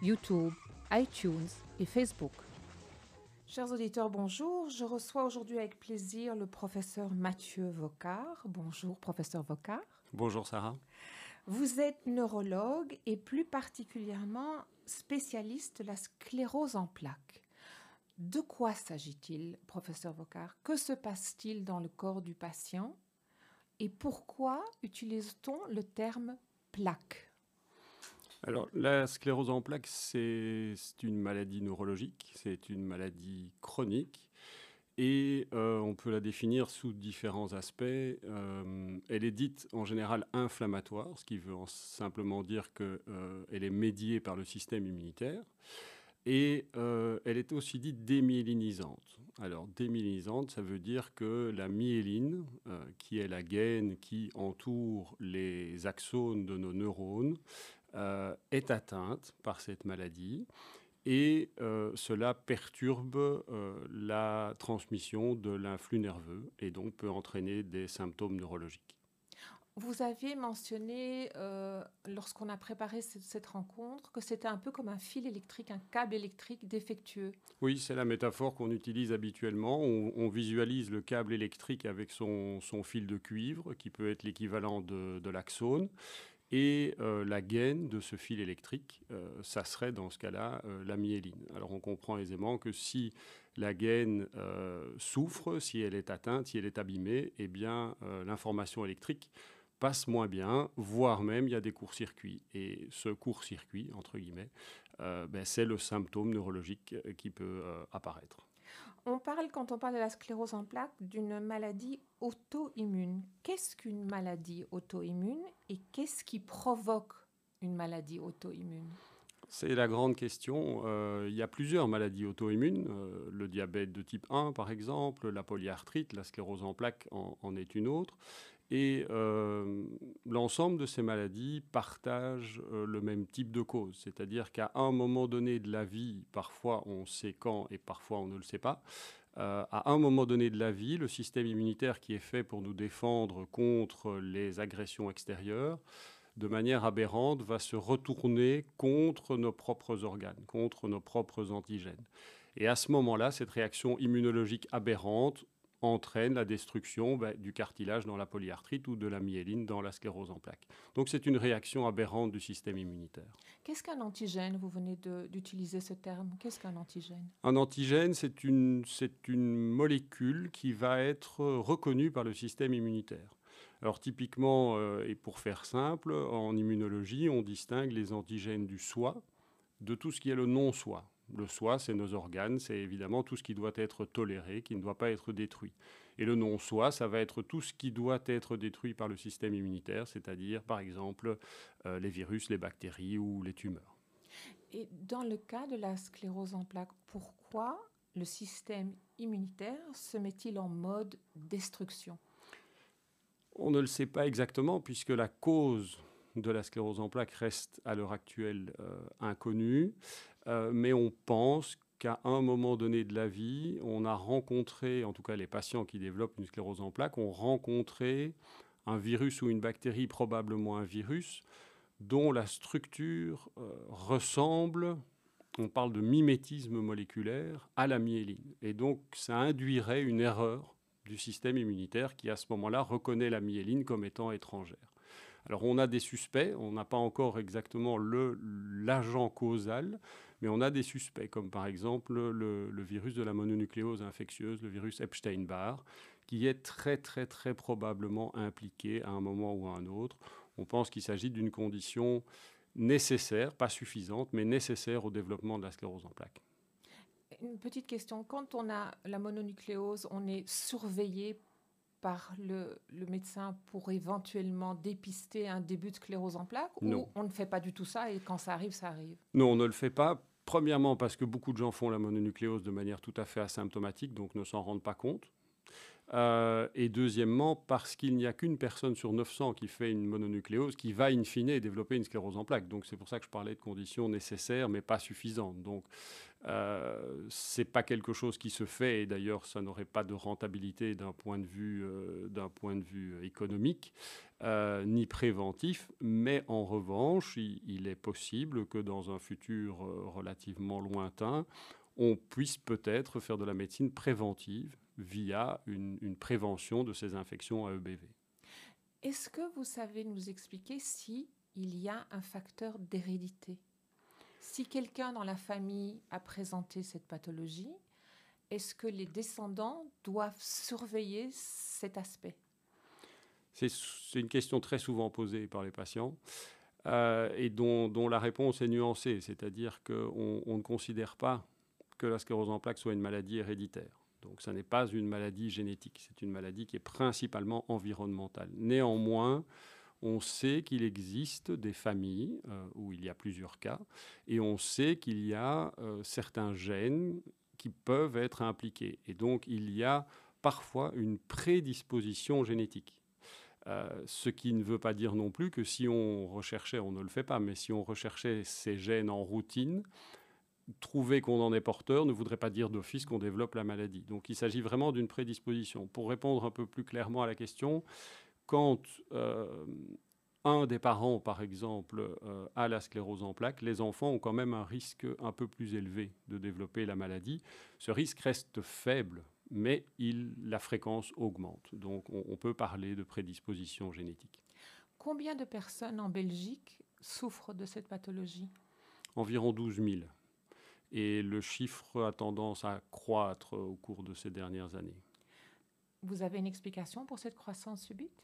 YouTube, iTunes et Facebook. Chers auditeurs, bonjour. Je reçois aujourd'hui avec plaisir le professeur Mathieu Vocard. Bonjour, professeur Vocard. Bonjour, Sarah. Vous êtes neurologue et plus particulièrement spécialiste de la sclérose en plaques. De quoi s'agit-il, professeur Vocard? Que se passe-t-il dans le corps du patient? Et pourquoi utilise-t-on le terme plaque? Alors, la sclérose en plaques, c'est une maladie neurologique, c'est une maladie chronique, et euh, on peut la définir sous différents aspects. Euh, elle est dite en général inflammatoire, ce qui veut simplement dire qu'elle euh, est médiée par le système immunitaire. Et elle est aussi dite démyélinisante. Alors, démyélinisante, ça veut dire que la myéline, qui est la gaine qui entoure les axones de nos neurones, euh, est atteinte par cette maladie et euh, cela perturbe euh, la transmission de l'influx nerveux et donc peut entraîner des symptômes neurologiques. Vous aviez mentionné, lorsqu'on a préparé cette, rencontre, que c'était un peu comme un fil électrique, un câble électrique défectueux. Oui, c'est la métaphore qu'on utilise habituellement. On, visualise le câble électrique avec son, fil de cuivre, qui peut être l'équivalent de, de l'axone. Et euh, la gaine de ce fil électrique, euh, ça serait dans ce cas-là euh, la myéline. Alors on comprend aisément que si la gaine souffre, si elle est atteinte, si elle est abîmée, eh bien l'information électrique passe moins bien, voire même il y a des courts-circuits. Et ce court-circuit, entre guillemets, ben, c'est le symptôme neurologique qui peut apparaître. On parle, quand on parle de la sclérose en plaques, d'une maladie auto-immune. Qu'est-ce qu'une maladie auto-immune et qu'est-ce qui provoque une maladie auto-immune? C'est la grande question. Euh, il y a plusieurs maladies auto-immunes. Euh, le diabète de type 1, par exemple, la polyarthrite, la sclérose en plaques en est une autre. Et euh, l'ensemble de ces maladies partagent euh, le même type de cause, c'est-à-dire qu'à un moment donné de la vie, parfois on sait quand et parfois on ne le sait pas, euh, à un moment donné de la vie, le système immunitaire qui est fait pour nous défendre contre les agressions extérieures, de manière aberrante, va se retourner contre nos propres organes, contre nos propres antigènes. Et à ce moment-là, cette réaction immunologique aberrante entraîne la destruction ben, du cartilage dans la polyarthrite ou de la myéline dans la sclérose en plaques. Donc c'est une réaction aberrante du système immunitaire. Qu'est-ce qu'un antigène? Vous venez d'utiliser ce terme. Qu'est-ce qu'un antigène? Un antigène, c'est une, une molécule qui va être reconnue par le système immunitaire. Alors typiquement, euh, et pour faire simple, en immunologie, on distingue les antigènes du soi de tout ce qui est le non-soi. Le soi, c'est nos organes, c'est évidemment tout ce qui doit être toléré, qui ne doit pas être détruit. Et le non-soi, ça va être tout ce qui doit être détruit par le système immunitaire, c'est-à-dire par exemple euh, les virus, les bactéries ou les tumeurs. Et dans le cas de la sclérose en plaques, pourquoi le système immunitaire se met-il en mode destruction? On ne le sait pas exactement puisque la cause de la sclérose en plaques reste à l'heure actuelle euh, inconnue. Euh, mais on pense qu'à un moment donné de la vie, on a rencontré, en tout cas les patients qui développent une sclérose en plaques, ont rencontré un virus ou une bactérie, probablement un virus, dont la structure euh, ressemble, on parle de mimétisme moléculaire, à la myéline. Et donc ça induirait une erreur du système immunitaire qui à ce moment-là reconnaît la myéline comme étant étrangère. Alors on a des suspects, on n'a pas encore exactement l'agent causal, Mais on a des suspects, comme par exemple le, virus de la mononucléose infectieuse, le virus Epstein-Barr, qui est très très très probablement impliqué à un moment ou à un autre. On pense qu'il s'agit d'une condition nécessaire, pas suffisante, mais nécessaire au développement de la sclérose en plaques. Une petite question. Quand on a la mononucléose, on est surveillé par le, médecin pour éventuellement dépister un début de sclérose en plaques ou on ne fait pas du tout ça et quand ça arrive, ça arrive? Non, on ne le fait pas. Premièrement, parce que beaucoup de gens font la mononucléose de manière tout à fait asymptomatique, donc ne s'en rendent pas compte. Euh, et deuxièmement, parce qu'il n'y a qu'une personne sur 900 qui fait une mononucléose qui va in fine développer une sclérose en plaques. Donc c'est pour ça que je parlais de conditions nécessaires mais pas suffisantes. Donc euh, c'est pas quelque chose qui se fait et d'ailleurs ça n'aurait pas de rentabilité d'un point de vue, euh, d'un point de vue économique euh, ni préventif. Mais en revanche, il est possible que dans un futur relativement lointain, on puisse peut-être faire de la médecine préventive via une, prévention de ces infections à EBV. Est-ce que vous savez nous expliquer si il y a un facteur d'hérédité? Si quelqu'un dans la famille a présenté cette pathologie, est-ce que les descendants doivent surveiller cet aspect? C'est une question très souvent posée par les patients. Euh, et dont, la réponse est nuancée, c'est-à-dire qu'on on ne considère pas que la sclérose en plaques soit une maladie héréditaire. Donc ça n'est pas une maladie génétique, c'est une maladie qui est principalement environnementale. Néanmoins, on sait qu'il existe des familles euh, où il y a plusieurs cas, et on sait qu'il y a euh, certains gènes qui peuvent être impliqués. Et donc il y a parfois une prédisposition génétique. Euh, ce qui ne veut pas dire non plus que si on recherchait, on ne le fait pas, mais si on recherchait ces gènes en routine, trouver qu'on en est porteur ne voudrait pas dire d'office qu'on développe la maladie. Donc il s'agit vraiment d'une prédisposition. Pour répondre un peu plus clairement à la question, quand euh, un des parents, par exemple, euh, a la sclérose en plaques, les enfants ont quand même un risque un peu plus élevé de développer la maladie. Ce risque reste faible, mais il, la fréquence augmente. Donc on, on peut parler de prédisposition génétique. Combien de personnes en Belgique souffrent de cette pathologie? Environ 12 000 et le chiffre a tendance à croître au cours de ces dernières années. Vous avez une explication pour cette croissance subite?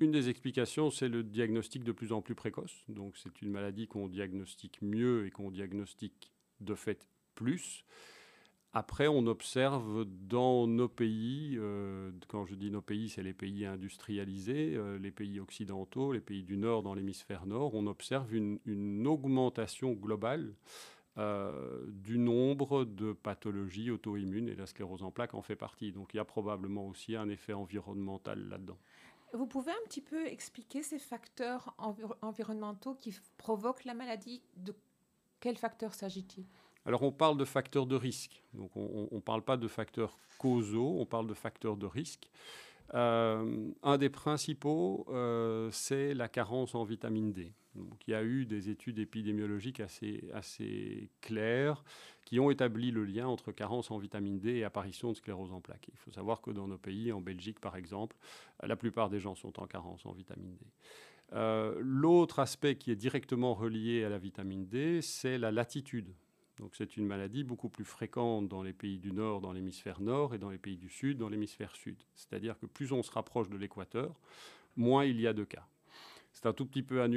Une des explications, c'est le diagnostic de plus en plus précoce. Donc c'est une maladie qu'on diagnostique mieux et qu'on diagnostique de fait plus. Après, on observe dans nos pays, euh, quand je dis nos pays, c'est les pays industrialisés, euh, les pays occidentaux, les pays du Nord dans l'hémisphère Nord, on observe une, augmentation globale euh, du nombre de pathologies auto-immunes et la sclérose en plaques en fait partie. Donc il y a probablement aussi un effet environnemental là-dedans. Vous pouvez un petit peu expliquer ces facteurs environnementaux qui provoquent la maladie? De quels facteurs s'agit-il? Alors on parle de facteurs de risque, donc on ne parle pas de facteurs causaux, on parle de facteurs de risque. Euh, un des principaux, euh, c'est la carence en vitamine D. Il y a eu des études épidémiologiques assez, assez claires qui ont établi le lien entre carence en vitamine D et apparition de sclérose en plaques. Il faut savoir que dans nos pays, en Belgique par exemple, la plupart des gens sont en carence en vitamine D. Euh, l'autre aspect qui est directement relié à la vitamine D, c'est la latitude. Donc c'est une maladie beaucoup plus fréquente dans les pays du Nord, dans l'hémisphère Nord, et dans les pays du Sud, dans l'hémisphère Sud. C'est-à-dire que plus on se rapproche de l'équateur, moins il y a de cas. C'est un tout petit peu à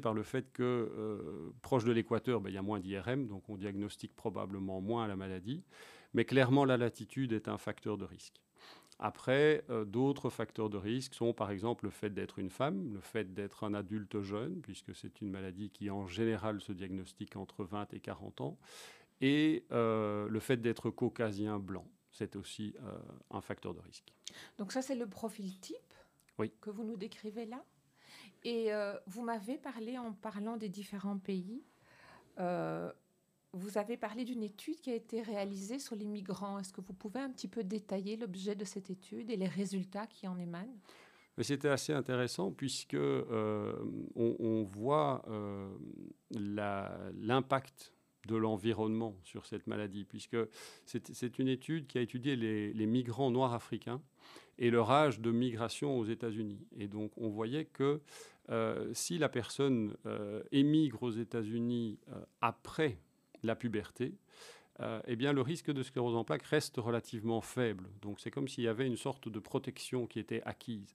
par le fait que euh, proche de l'équateur, ben, il y a moins d'IRM, donc on diagnostique probablement moins la maladie. Mais clairement, la latitude est un facteur de risque. Après, euh, d'autres facteurs de risque sont par exemple le fait d'être une femme, le fait d'être un adulte jeune, puisque c'est une maladie qui en général se diagnostique entre 20 et 40 ans, et euh, le fait d'être caucasien blanc. C'est aussi un facteur de risque. Donc ça, c'est le profil type oui. que vous nous décrivez là et euh, vous m'avez parlé en parlant des différents pays. Euh, vous avez parlé d'une étude qui a été réalisée sur les migrants. Est-ce que vous pouvez un petit peu détailler l'objet de cette étude et les résultats qui en émanent? C'était assez intéressant puisque euh, on, voit l'impact de l'environnement sur cette maladie, puisque c'est une étude qui a étudié les, migrants noirs africains et leur âge de migration aux États-Unis. Et donc on voyait que euh, si la personne euh, émigre aux États-Unis euh, après la puberté, eh bien le risque de sclérose en plaques reste relativement faible. Donc c'est comme s'il y avait une sorte de protection qui était acquise.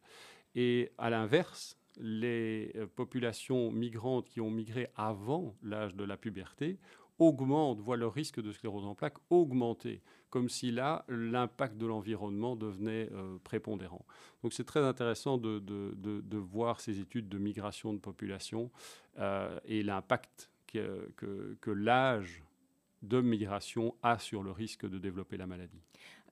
Et à l'inverse, les populations migrantes qui ont migré avant l'âge de la puberté augmente, voit le risque de sclérose en plaques augmenter, comme si là, l'impact de l'environnement devenait euh, prépondérant. Donc c'est très intéressant de, de, voir ces études de migration de population euh, et l'impact que, que, que l'âge de migration a sur le risque de développer la maladie.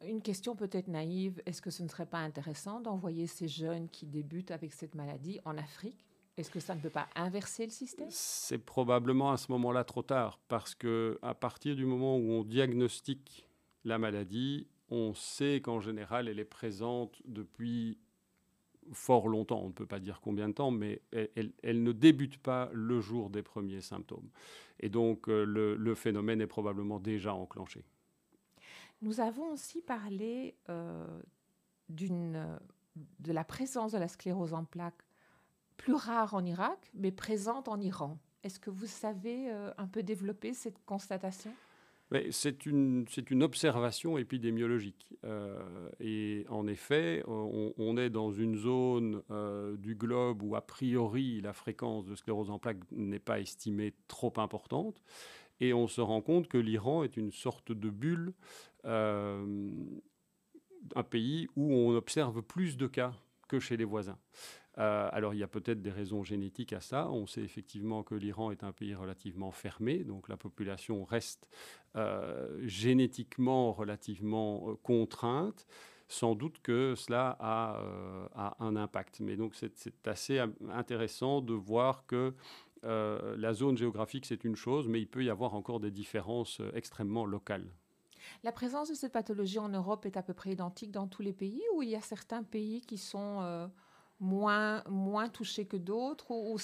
Une question peut-être naïve, est-ce que ce ne serait pas intéressant d'envoyer ces jeunes qui débutent avec cette maladie en Afrique? Est-ce que ça ne peut pas inverser le système? C'est probablement à ce moment-là trop tard, parce que à partir du moment où on diagnostique la maladie, on sait qu'en général, elle est présente depuis fort longtemps. On ne peut pas dire combien de temps, mais elle, ne débute pas le jour des premiers symptômes. Et donc, euh, le, phénomène est probablement déjà enclenché. Nous avons aussi parlé euh, de la présence de la sclérose en plaques plus rare en Irak, mais présente en Iran. Est-ce que vous savez euh, un peu développer cette constatation? C'est une, une, observation épidémiologique. Euh, et en effet, on, est dans une zone euh, du globe où, a priori, la fréquence de sclérose en plaques n'est pas estimée trop importante. Et on se rend compte que l'Iran est une sorte de bulle, un pays où on observe plus de cas que chez les voisins. Euh, alors il y a peut-être des raisons génétiques à ça. On sait effectivement que l'Iran est un pays relativement fermé, donc la population reste euh, génétiquement relativement euh, contrainte. Sans doute que cela a, un impact. Mais donc c'est assez intéressant de voir que la zone géographique, c'est une chose, mais il peut y avoir encore des différences extrêmement locales. La présence de cette pathologie en Europe est à peu près identique dans tous les pays ou il y a certains pays qui sont moins, touchés que d'autres ou,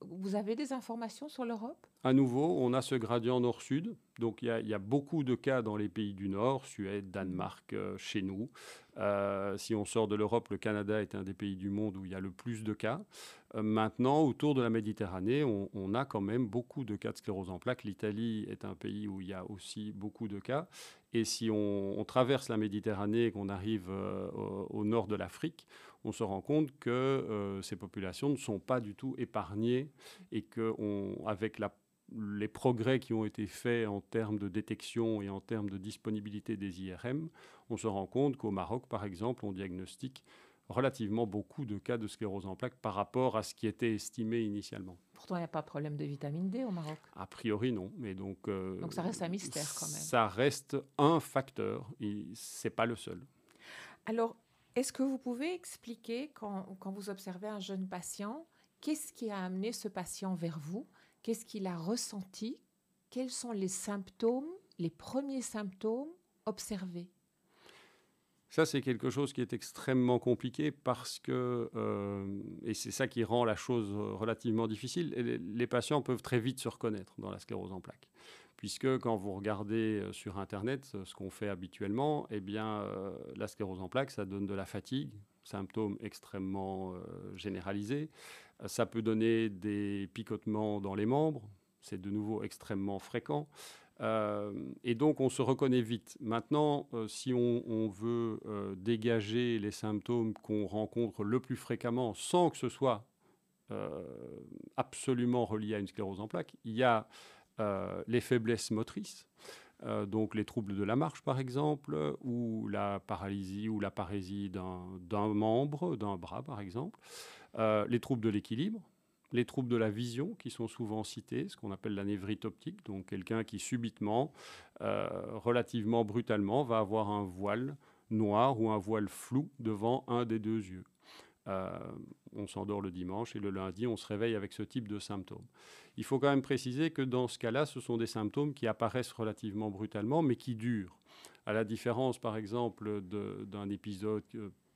Vous avez des informations sur l'Europe? À nouveau, on a ce gradient nord-sud. Donc il y, a beaucoup de cas dans les pays du Nord, Suède, Danemark, euh, chez nous. Euh, si on sort de l'Europe, le Canada est un des pays du monde où il y a le plus de cas. Euh, maintenant, autour de la Méditerranée, on, a quand même beaucoup de cas de sclérose en plaques. L'Italie est un pays où il y a aussi beaucoup de cas. Et si on, traverse la Méditerranée et qu'on arrive au, nord de l'Afrique, on se rend compte que ces populations ne sont pas du tout épargnées et qu'avec la les progrès qui ont été faits en termes de détection et en termes de disponibilité des IRM, on se rend compte qu'au Maroc, par exemple, on diagnostique relativement beaucoup de cas de sclérose en plaques par rapport à ce qui était estimé initialement. Pourtant, il n'y a pas de problème de vitamine D au Maroc A priori, non. Mais donc, euh, donc ça reste un mystère quand même. Ça reste un facteur, ce n'est pas le seul. Alors, est-ce que vous pouvez expliquer, quand, vous observez un jeune patient, qu'est-ce qui a amené ce patient vers vous? Qu'est-ce qu'il a ressenti? Quels sont les symptômes, les premiers symptômes observés? Ça, c'est quelque chose qui est extrêmement compliqué parce que, euh, et c'est ça qui rend la chose relativement difficile, les, patients peuvent très vite se reconnaître dans la sclérose en plaques. Puisque quand vous regardez euh, sur Internet ce qu'on fait habituellement, eh bien, euh, la sclérose en plaques, ça donne de la fatigue, symptômes extrêmement généralisés. Ça peut donner des picotements dans les membres, c'est de nouveau extrêmement fréquent. Euh, et donc on se reconnaît vite. Maintenant, euh, si on, veut euh, dégager les symptômes qu'on rencontre le plus fréquemment sans que ce soit absolument relié à une sclérose en plaques, il y a les faiblesses motrices. donc les troubles de la marche par exemple, ou la paralysie ou la parésie d'un membre, d'un bras par exemple. Euh, les troubles de l'équilibre, les troubles de la vision qui sont souvent cités, ce qu'on appelle la névrite optique, donc quelqu'un qui subitement, euh, relativement brutalement, va avoir un voile noir ou un voile flou devant un des deux yeux. Euh, on s'endort le dimanche et le lundi, on se réveille avec ce type de symptômes. Il faut quand même préciser que dans ce cas-là, ce sont des symptômes qui apparaissent relativement brutalement, mais qui durent. À la différence, par exemple, d'un épisode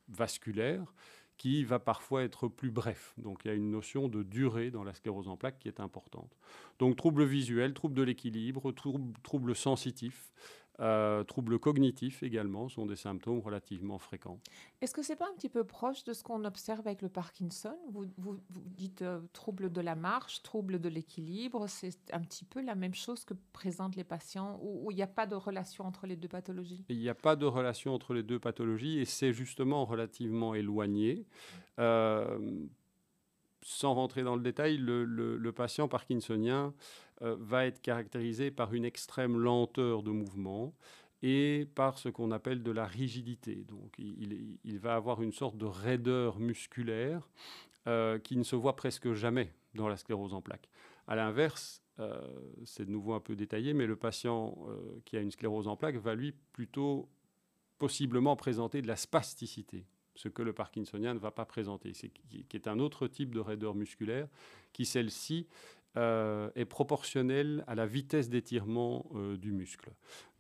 vasculaire qui va parfois être plus bref. Donc il y a une notion de durée dans la sclérose en plaques qui est importante. Donc troubles visuels, troubles de l'équilibre, troubles, sensitifs, euh, troubles cognitifs également sont des symptômes relativement fréquents. Est-ce que ce n'est pas un petit peu proche de ce qu'on observe avec le Parkinson? Vous, vous, dites euh, troubles de la marche, troubles de l'équilibre, c'est un petit peu la même chose que présentent les patients où il n'y a pas de relation entre les deux pathologies? Il n'y a pas de relation entre les deux pathologies et c'est justement relativement éloigné. Euh, sans rentrer dans le détail, le, patient parkinsonien euh, va être caractérisé par une extrême lenteur de mouvement et par ce qu'on appelle de la rigidité. Donc il, va avoir une sorte de raideur musculaire euh, qui ne se voit presque jamais dans la sclérose en plaques. À l'inverse, euh, c'est de nouveau un peu détaillé, mais le patient qui a une sclérose en plaques va lui plutôt possiblement présenter de la spasticité ce que le parkinsonien ne va pas présenter, c'est, qui, est un autre type de raideur musculaire, qui celle-ci euh, est proportionnelle à la vitesse d'étirement euh, du muscle.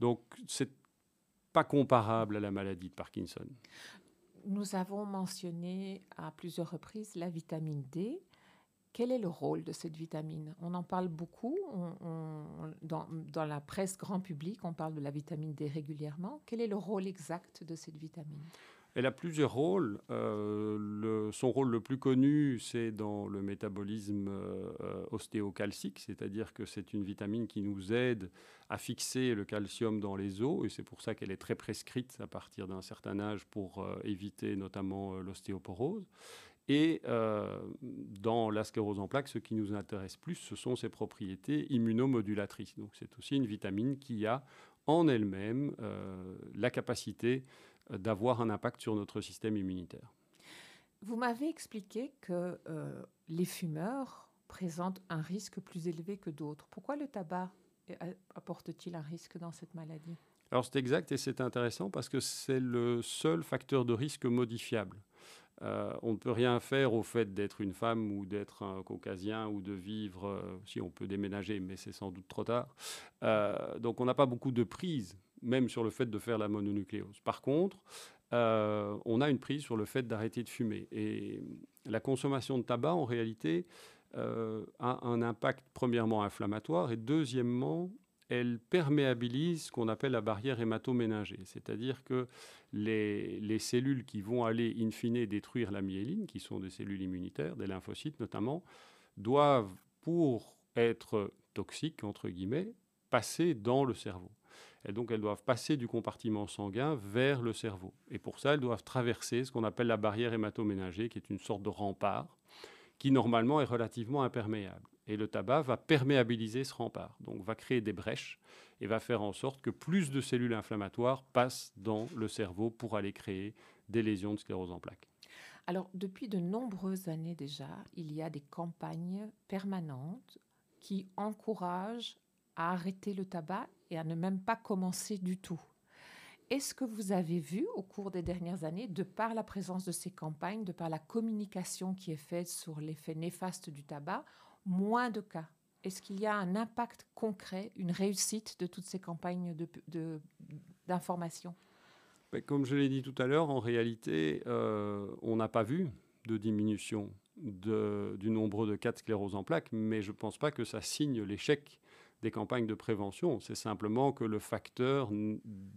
Donc c'est pas comparable à la maladie de Parkinson. Nous avons mentionné à plusieurs reprises la vitamine D. Quel est le rôle de cette vitamine? On en parle beaucoup dans, dans, la presse grand public, on parle de la vitamine D régulièrement. Quel est le rôle exact de cette vitamine? Elle a plusieurs rôles. Euh, son rôle le plus connu, c'est dans le métabolisme euh, ostéocalcique, c'est-à-dire que c'est une vitamine qui nous aide à fixer le calcium dans les os, et c'est pour ça qu'elle est très prescrite à partir d'un certain âge pour euh, éviter notamment l'ostéoporose. Et dans la sclérose en plaques, ce qui nous intéresse plus, ce sont ses propriétés immunomodulatrices. Donc c'est aussi une vitamine qui a en elle-même la capacité d'avoir un impact sur notre système immunitaire. Vous m'avez expliqué que euh, les fumeurs présentent un risque plus élevé que d'autres. Pourquoi le tabac apporte-t-il un risque dans cette maladie? Alors c'est exact et c'est intéressant parce que c'est le seul facteur de risque modifiable. Euh, on ne peut rien faire au fait d'être une femme ou d'être un caucasien ou de vivre, euh, si on peut déménager, mais c'est sans doute trop tard. donc on n'a pas beaucoup de prise même sur le fait de faire la mononucléose. Par contre, euh, on a une prise sur le fait d'arrêter de fumer. Et la consommation de tabac, en réalité, euh, a un impact premièrement inflammatoire et deuxièmement, elle perméabilise ce qu'on appelle la barrière hématoménagée. C'est-à-dire que les, les, cellules qui vont aller in fine détruire la myéline, qui sont des cellules immunitaires, des lymphocytes notamment, doivent, pour être toxiques, entre guillemets, passer dans le cerveau. Et donc, elles doivent passer du compartiment sanguin vers le cerveau. Et pour ça, elles doivent traverser ce qu'on appelle la barrière hématoménagée, qui est une sorte de rempart, qui normalement est relativement imperméable. Et le tabac va perméabiliser ce rempart, donc va créer des brèches et va faire en sorte que plus de cellules inflammatoires passent dans le cerveau pour aller créer des lésions de sclérose en plaques. Alors, depuis de nombreuses années déjà, il y a des campagnes permanentes qui encouragent à arrêter le tabac et à ne même pas commencer du tout. Est-ce que vous avez vu au cours des dernières années, de par la présence de ces campagnes, de par la communication qui est faite sur l'effet néfaste du tabac, moins de cas? Est-ce qu'il y a un impact concret, une réussite de toutes ces campagnes d'information? Ben, Comme je l'ai dit tout à l'heure, en réalité, euh, on n'a pas vu de diminution du nombre de cas de sclérose en plaques, mais je ne pense pas que ça signe l'échec des campagnes de prévention. C'est simplement que le facteur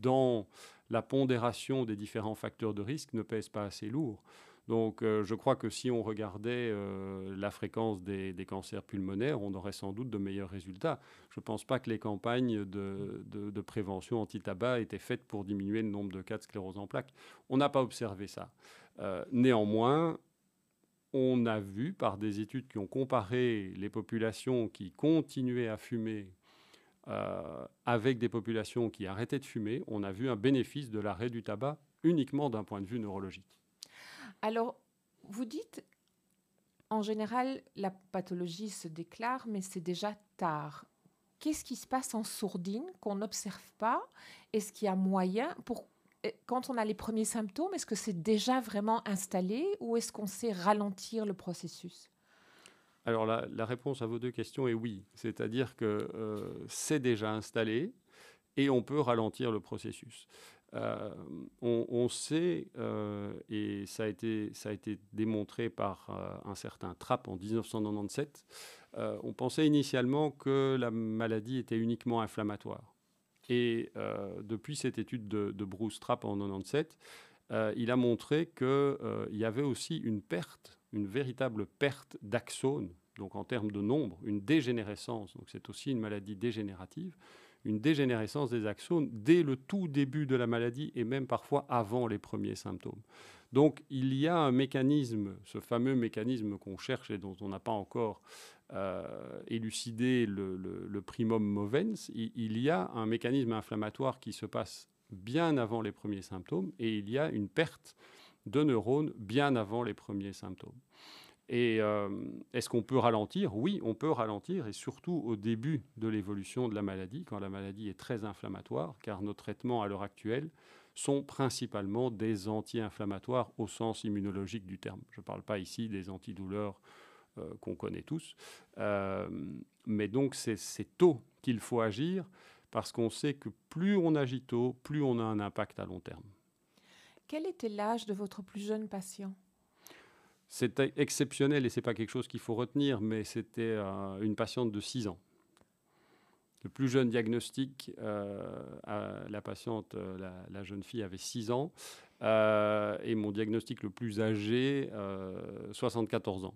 dans la pondération des différents facteurs de risque ne pèse pas assez lourd. Donc euh, je crois que si on regardait euh, la fréquence des, cancers pulmonaires, on aurait sans doute de meilleurs résultats. Je ne pense pas que les campagnes de, prévention anti-tabac étaient faites pour diminuer le nombre de cas de sclérose en plaques. On n'a pas observé ça. Euh, néanmoins, on a vu par des études qui ont comparé les populations qui continuaient à fumer euh, avec des populations qui arrêtaient de fumer, on a vu un bénéfice de l'arrêt du tabac uniquement d'un point de vue neurologique. Alors, vous dites, en général, la pathologie se déclare, mais c'est déjà tard. Qu'est-ce qui se passe en sourdine qu'on n'observe pas? Est-ce qu'il y a moyen pour quand on a les premiers symptômes, est-ce que c'est déjà vraiment installé ou est-ce qu'on sait ralentir le processus? Alors la, réponse à vos deux questions est oui. C'est-à-dire que euh, c'est déjà installé et on peut ralentir le processus. Euh, on, sait, euh, et ça a, été, ça a été démontré par un certain Trapp en 1997, on pensait initialement que la maladie était uniquement inflammatoire. Et depuis cette étude de, Bruce Trapp en 97, il a montré qu'il y avait aussi une perte, une véritable perte d'axones, donc en termes de nombre, une dégénérescence, donc c'est aussi une maladie dégénérative, une dégénérescence des axones dès le tout début de la maladie et même parfois avant les premiers symptômes. Donc il y a un mécanisme, ce fameux mécanisme qu'on cherche et dont on n'a pas encore euh, élucidé le, primum movens, il, y a un mécanisme inflammatoire qui se passe bien avant les premiers symptômes et il y a une perte de neurones bien avant les premiers symptômes. Et euh, est-ce qu'on peut ralentir? Oui, on peut ralentir, et surtout au début de l'évolution de la maladie, quand la maladie est très inflammatoire, car nos traitements à l'heure actuelle sont principalement des anti-inflammatoires au sens immunologique du terme. Je ne parle pas ici des antidouleurs euh, qu'on connaît tous, euh, mais donc c'est tôt qu'il faut agir, parce qu'on sait que plus on agit tôt, plus on a un impact à long terme. Quel était l'âge de votre plus jeune patient? C'est exceptionnel et ce n'est pas quelque chose qu'il faut retenir, mais c'était euh, une patiente de 6 ans. Le plus jeune diagnostic, euh, la patiente, euh, la, jeune fille avait 6 ans, et mon diagnostic le plus âgé, 74 ans.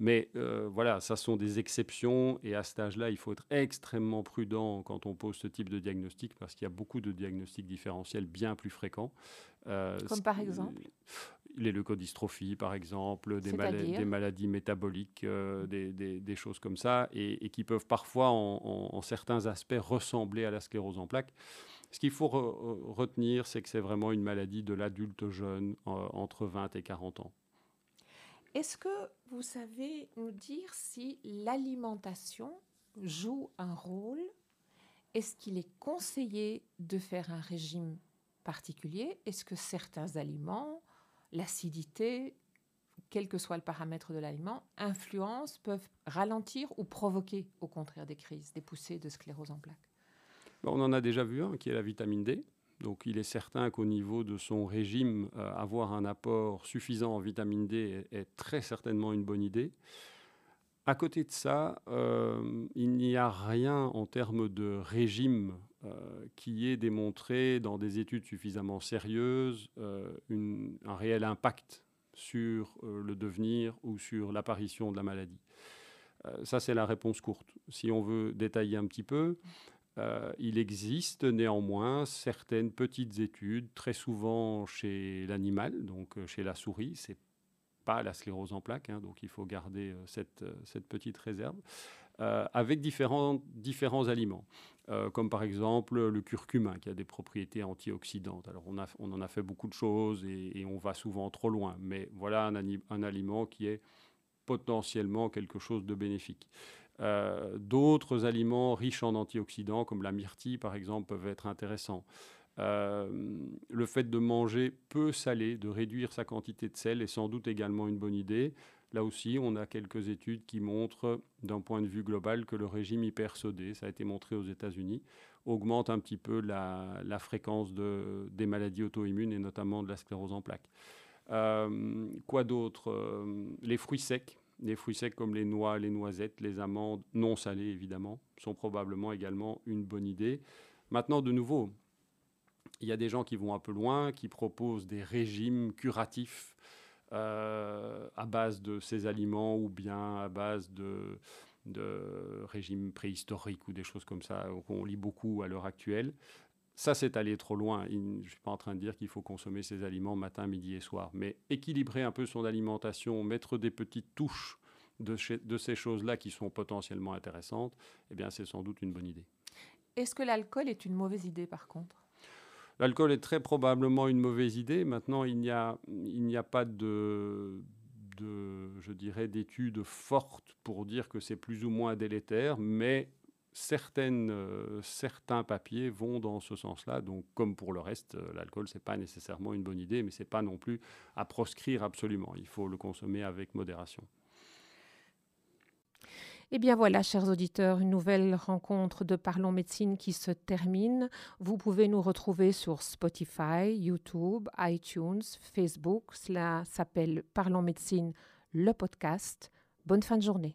Mais voilà, ça sont des exceptions, et à cet âge-là, il faut être extrêmement prudent quand on pose ce type de diagnostic, parce qu'il y a beaucoup de diagnostics différentiels bien plus fréquents. Comme par exemple? Les leucodystrophies, par exemple, des, maladies métaboliques, euh, des, choses comme ça, et, qui peuvent parfois, en, certains aspects, ressembler à la sclérose en plaques. Ce qu'il faut retenir, c'est que c'est vraiment une maladie de l'adulte jeune euh, entre 20 et 40 ans. Est-ce que vous savez nous dire si l'alimentation joue un rôle? Est-ce qu'il est conseillé de faire un régime particulier? Est-ce que certains aliments l'acidité, quel que soit le paramètre de l'aliment, influencent, peuvent ralentir ou provoquer au contraire des crises, des poussées de sclérose en plaques On en a déjà vu un qui est la vitamine D. Donc il est certain qu'au niveau de son régime, euh, avoir un apport suffisant en vitamine D est, très certainement une bonne idée. À côté de ça, euh, il n'y a rien en termes de régime euh, qui ait démontré dans des études suffisamment sérieuses euh, un réel impact sur euh, le devenir ou sur l'apparition de la maladie. ça, c'est la réponse courte. Si on veut détailler un petit peu, il existe néanmoins certaines petites études, très souvent chez l'animal, donc chez la souris, c'est pas la sclérose en plaques, hein, donc il faut garder cette petite réserve. Euh, avec différents, différents aliments, euh, comme par exemple le curcuma qui a des propriétés antioxydantes. Alors on, en a fait beaucoup de choses et, on va souvent trop loin, mais voilà un, un, aliment qui est potentiellement quelque chose de bénéfique. Euh, d'autres aliments riches en antioxydants, comme la myrtille par exemple, peuvent être intéressants. le fait de manger peu salé, de réduire sa quantité de sel est sans doute également une bonne idée. Là aussi, on a quelques études qui montrent, d'un point de vue global, que le régime hypersodé, ça a été montré aux États-Unis, augmente un petit peu la, fréquence de, des maladies auto-immunes et notamment de la sclérose en plaques. Euh, quoi d'autre euh, Les fruits secs. Les fruits secs comme les noix, les noisettes, les amandes, non salées évidemment, sont probablement également une bonne idée. Maintenant, de nouveau, il y a des gens qui vont un peu loin, qui proposent des régimes curatifs euh, à base de ces aliments ou bien à base de, de régimes préhistoriques ou des choses comme ça qu'on lit beaucoup à l'heure actuelle. Ça, c'est aller trop loin. Je ne suis pas en train de dire qu'il faut consommer ces aliments matin, midi et soir, mais équilibrer un peu son alimentation, mettre des petites touches de, de ces choses-là qui sont potentiellement intéressantes, eh bien, c'est sans doute une bonne idée. Est-ce que l'alcool est une mauvaise idée, par contre? L'alcool est très probablement une mauvaise idée. Maintenant, il n'y a, pas de, je dirais, d'études fortes pour dire que c'est plus ou moins délétère, mais euh, certains papiers vont dans ce sens-là. Donc, comme pour le reste, euh, l'alcool, ce n'est pas nécessairement une bonne idée, mais ce n'est pas non plus à proscrire absolument. Il faut le consommer avec modération. Eh bien voilà, chers auditeurs, une nouvelle rencontre de Parlons Médecine qui se termine. Vous pouvez nous retrouver sur Spotify, YouTube, iTunes, Facebook. Cela s'appelle Parlons Médecine, le podcast. Bonne fin de journée.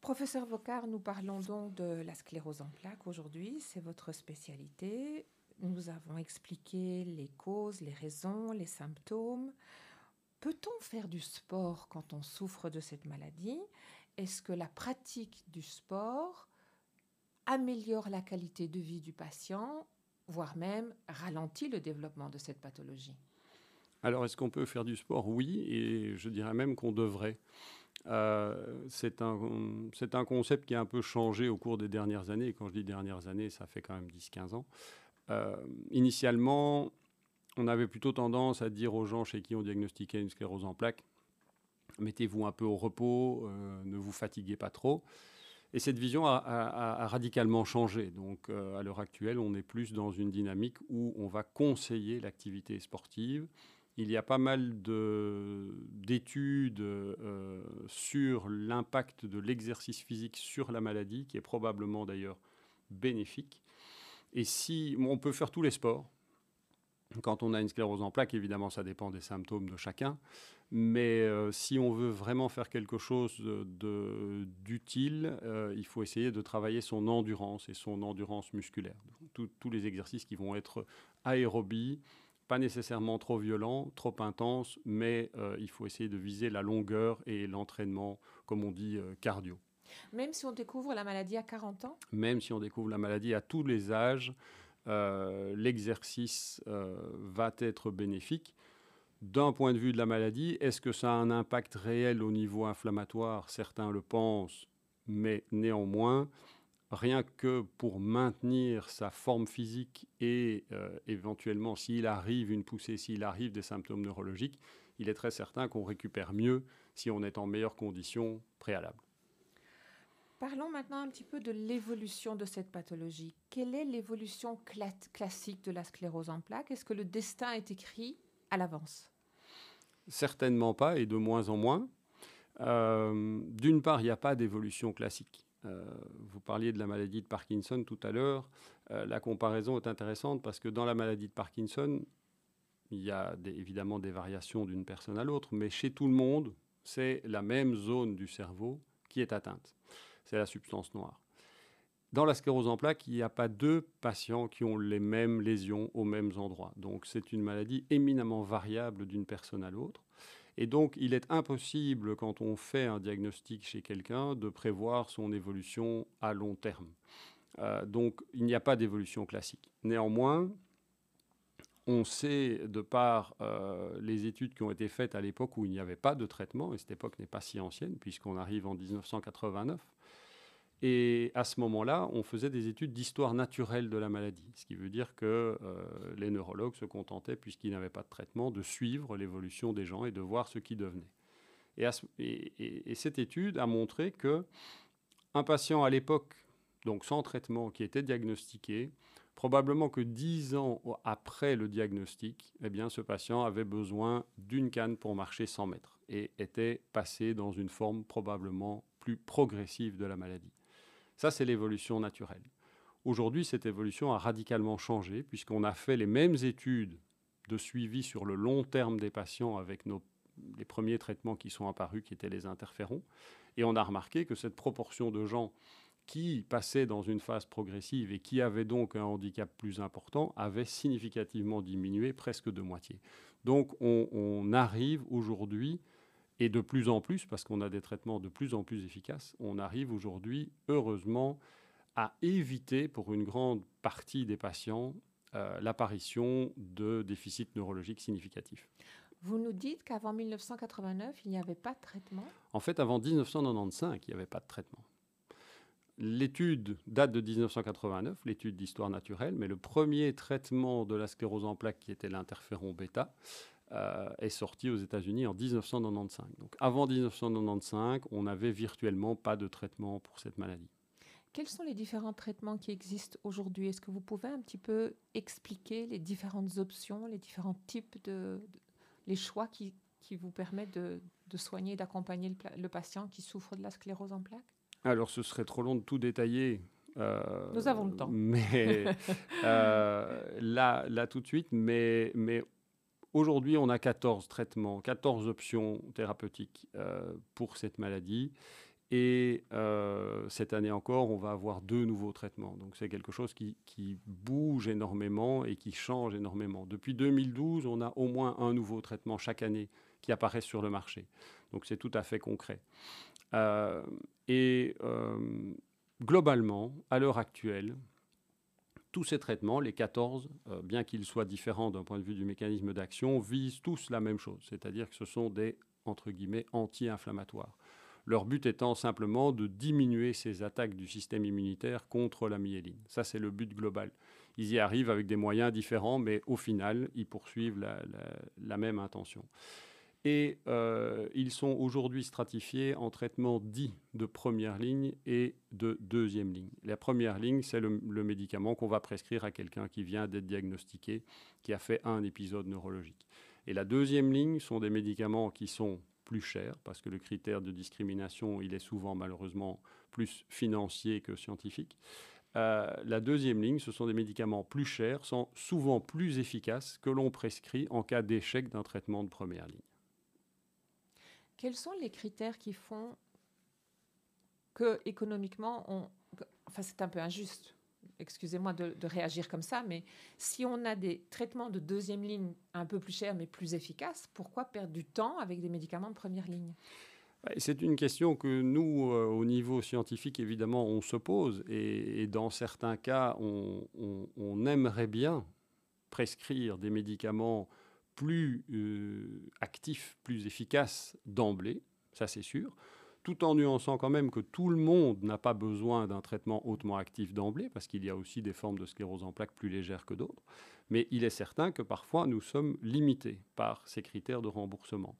Professeur Vocard, nous parlons donc de la sclérose en plaques aujourd'hui, c'est votre spécialité. Nous avons expliqué les causes, les raisons, les symptômes. Peut-on faire du sport quand on souffre de cette maladie? Est-ce que la pratique du sport améliore la qualité de vie du patient, voire même ralentit le développement de cette pathologie? Alors, est-ce qu'on peut faire du sport? Oui, et je dirais même qu'on devrait. Euh, c'est un, un, concept qui a un peu changé au cours des dernières années. Quand je dis dernières années, ça fait quand même 10-15 ans. Euh, initialement, on avait plutôt tendance à dire aux gens chez qui on diagnostiquait une sclérose en plaques, mettez-vous un peu au repos, euh, ne vous fatiguez pas trop. Et cette vision a, radicalement changé. Donc à l'heure actuelle, on est plus dans une dynamique où on va conseiller l'activité sportive, il y a pas mal d'études euh, sur l'impact de l'exercice physique sur la maladie, qui est probablement d'ailleurs bénéfique. Et si on peut faire tous les sports, quand on a une sclérose en plaques, évidemment, ça dépend des symptômes de chacun. Mais euh, si on veut vraiment faire quelque chose d'utile, euh, il faut essayer de travailler son endurance et son endurance musculaire. tous les exercices qui vont être aérobie, pas nécessairement trop violent, trop intense, mais euh, il faut essayer de viser la longueur et l'entraînement, comme on dit, euh, cardio. Même si on découvre la maladie à 40 ans? Même si on découvre la maladie à tous les âges, euh, l'exercice va être bénéfique. D'un point de vue de la maladie, est-ce que ça a un impact réel au niveau inflammatoire? Certains le pensent, mais néanmoins, rien que pour maintenir sa forme physique et euh, éventuellement, s'il arrive une poussée, s'il arrive des symptômes neurologiques, il est très certain qu'on récupère mieux si on est en meilleures conditions préalables. Parlons maintenant un petit peu de l'évolution de cette pathologie. Quelle est l'évolution classique de la sclérose en plaques? Est-ce que le destin est écrit à l'avance? Certainement pas, et de moins en moins. Euh, d'une part, il n'y a pas d'évolution classique. Euh, vous parliez de la maladie de Parkinson tout à l'heure. Euh, la comparaison est intéressante parce que dans la maladie de Parkinson, il y a évidemment des variations d'une personne à l'autre, mais chez tout le monde, c'est la même zone du cerveau qui est atteinte. C'est la substance noire. Dans la sclérose en plaques, il n'y a pas deux patients qui ont les mêmes lésions aux mêmes endroits. Donc c'est une maladie éminemment variable d'une personne à l'autre. Et donc, il est impossible, quand on fait un diagnostic chez quelqu'un, de prévoir son évolution à long terme. Euh, donc, il n'y a pas d'évolution classique. Néanmoins, on sait, de par euh, les études qui ont été faites à l'époque où il n'y avait pas de traitement, et cette époque n'est pas si ancienne, puisqu'on arrive en 1989, et à ce moment-là, on faisait des études d'histoire naturelle de la maladie, ce qui veut dire que euh, les neurologues se contentaient, puisqu'ils n'avaient pas de traitement, de suivre l'évolution des gens et de voir ce qui devenait. Et, cette étude a montré que un patient à l'époque, donc sans traitement, qui était diagnostiqué, probablement que dix ans après le diagnostic, eh bien, ce patient avait besoin d'une canne pour marcher 100 mètres et était passé dans une forme probablement plus progressive de la maladie. Ça, c'est l'évolution naturelle. Aujourd'hui, cette évolution a radicalement changé puisqu'on a fait les mêmes études de suivi sur le long terme des patients avec les premiers traitements qui sont apparus, qui étaient les interférons. Et on a remarqué que cette proportion de gens qui passaient dans une phase progressive et qui avaient donc un handicap plus important avait significativement diminué, presque de moitié. Donc on arrive aujourd'hui et de plus en plus, parce qu'on a des traitements de plus en plus efficaces, on arrive aujourd'hui, heureusement, à éviter pour une grande partie des patients euh, l'apparition de déficits neurologiques significatifs. Vous nous dites qu'avant 1989, il n'y avait pas de traitement? En fait, avant 1995, il n'y avait pas de traitement. L'étude date de 1989, l'étude d'histoire naturelle, mais le premier traitement de la sclérose en plaques, qui était l'interféron bêta, euh, est sorti aux États-Unis en 1995. Donc avant 1995, on n'avait virtuellement pas de traitement pour cette maladie. Quels sont les différents traitements qui existent aujourd'hui? Est-ce que vous pouvez un petit peu expliquer les différentes options, les différents types de, les choix qui, qui, vous permettent de, de soigner, d'accompagner le, patient qui souffre de la sclérose en plaques? Alors, ce serait trop long de tout détailler. Euh, Nous avons le temps. Mais euh, là, là, tout de suite, mais, mais Aujourd'hui, on a 14 traitements, 14 options thérapeutiques euh, pour cette maladie. Et cette année encore, on va avoir deux nouveaux traitements. Donc c'est quelque chose qui, qui, bouge énormément et qui change énormément. Depuis 2012, on a au moins un nouveau traitement chaque année qui apparaît sur le marché. Donc c'est tout à fait concret. et globalement, à l'heure actuelle, tous ces traitements, les 14, euh, bien qu'ils soient différents d'un point de vue du mécanisme d'action, visent tous la même chose, c'est-à-dire que ce sont des anti-inflammatoires. Leur but étant simplement de diminuer ces attaques du système immunitaire contre la myéline. Ça, c'est le but global. Ils y arrivent avec des moyens différents, mais au final, ils poursuivent la même intention. Et euh, ils sont aujourd'hui stratifiés en traitement dit de première ligne et de deuxième ligne. La première ligne, c'est le, médicament qu'on va prescrire à quelqu'un qui vient d'être diagnostiqué, qui a fait un épisode neurologique. Et la deuxième ligne sont des médicaments qui sont plus chers, parce que le critère de discrimination, il est souvent malheureusement plus financier que scientifique. Euh, la deuxième ligne, ce sont des médicaments plus chers, sont souvent plus efficaces que l'on prescrit en cas d'échec d'un traitement de première ligne. Quels sont les critères qui font que économiquement, on... enfin c'est un peu injuste, excusez-moi de, réagir comme ça, mais si on a des traitements de deuxième ligne un peu plus chers mais plus efficaces, pourquoi perdre du temps avec des médicaments de première ligne? C'est une question que nous, euh, au niveau scientifique, évidemment, on se pose. Et, dans certains cas, on, aimerait bien prescrire des médicaments plus euh, actif, plus efficace d'emblée, ça c'est sûr, tout en nuançant quand même que tout le monde n'a pas besoin d'un traitement hautement actif d'emblée, parce qu'il y a aussi des formes de sclérose en plaques plus légères que d'autres. Mais il est certain que parfois nous sommes limités par ces critères de remboursement.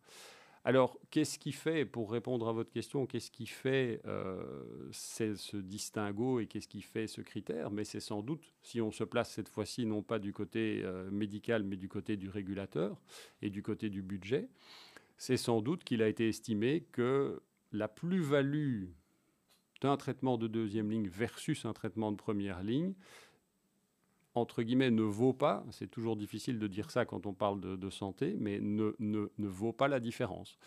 Alors, qu'est-ce qui fait, pour répondre à votre question, qu'est-ce qui fait euh, ce distinguo et qu'est-ce qui fait ce critère? Mais c'est sans doute, si on se place cette fois-ci non pas du côté euh, médical, mais du côté du régulateur et du côté du budget, c'est sans doute qu'il a été estimé que la plus-value d'un traitement de deuxième ligne versus un traitement de première ligne entre guillemets, ne vaut pas, c'est toujours difficile de dire ça quand on parle de, santé, mais ne, ne, ne, vaut pas la différence.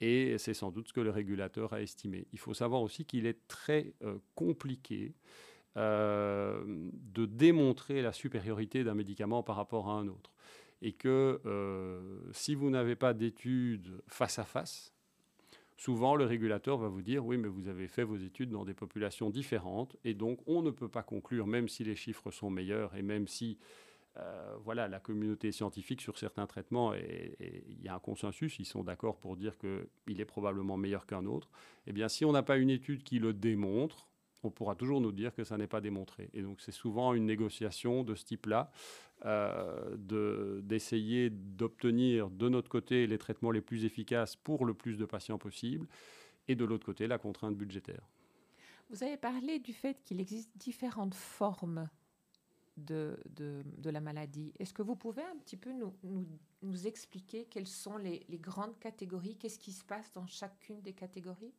Et c'est sans doute ce que le régulateur a estimé. Il faut savoir aussi qu'il est très euh, compliqué euh, de démontrer la supériorité d'un médicament par rapport à un autre. Et que euh, si vous n'avez pas d'études face à face, souvent le régulateur va vous dire oui, mais vous avez fait vos études dans des populations différentes et donc on ne peut pas conclure, même si les chiffres sont meilleurs et même si euh, voilà, la communauté scientifique sur certains traitements, et il y a un consensus, ils sont d'accord pour dire qu'il est probablement meilleur qu'un autre. Eh bien, si on n'a pas une étude qui le démontre, on pourra toujours nous dire que ça n'est pas démontré. Et donc c'est souvent une négociation de ce type-là, euh, d'essayer d'obtenir de notre côté les traitements les plus efficaces pour le plus de patients possible, et de l'autre côté la contrainte budgétaire. Vous avez parlé du fait qu'il existe différentes formes de, de, la maladie. Est-ce que vous pouvez un petit peu nous, nous, nous expliquer quelles sont les, les grandes catégories? Qu'est-ce qui se passe dans chacune des catégories?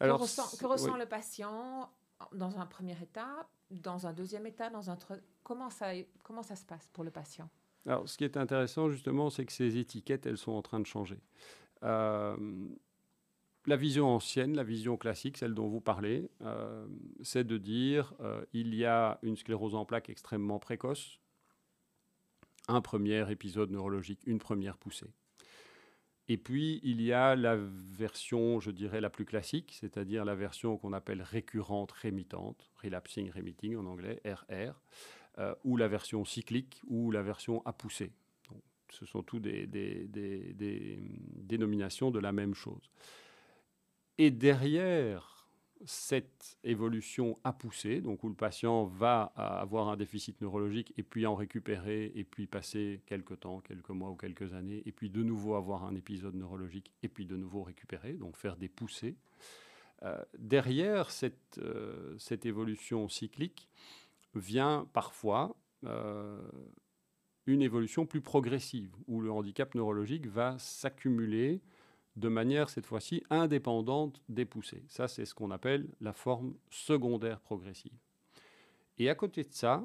Alors, que ressent, le patient dans un premier état, dans un deuxième état, dans un comment ça comment ça se passe pour le patient? Alors, ce qui est intéressant justement, c'est que ces étiquettes, elles sont en train de changer. Euh, la vision ancienne, la vision classique, celle dont vous parlez, euh, c'est de dire euh, il y a une sclérose en plaques extrêmement précoce, un premier épisode neurologique, une première poussée. Et puis, il y a la version, je dirais, la plus classique, c'est-à-dire la version qu'on appelle récurrente rémitante, relapsing remitting en anglais, RR, euh, ou la version cyclique, ou la version à pousser. ce sont tous des, des dénominations de la même chose. Et derrière cette évolution à pousser, donc où le patient va avoir un déficit neurologique et puis en récupérer et puis passer quelques temps, quelques mois ou quelques années, et puis de nouveau avoir un épisode neurologique et puis de nouveau récupérer, donc faire des poussées. Euh, derrière cette, euh, cette, évolution cyclique vient parfois euh, une évolution plus progressive, où le handicap neurologique va s'accumuler de manière cette fois-ci indépendante des poussées. Ça, c'est ce qu'on appelle la forme secondaire progressive. Et à côté de ça,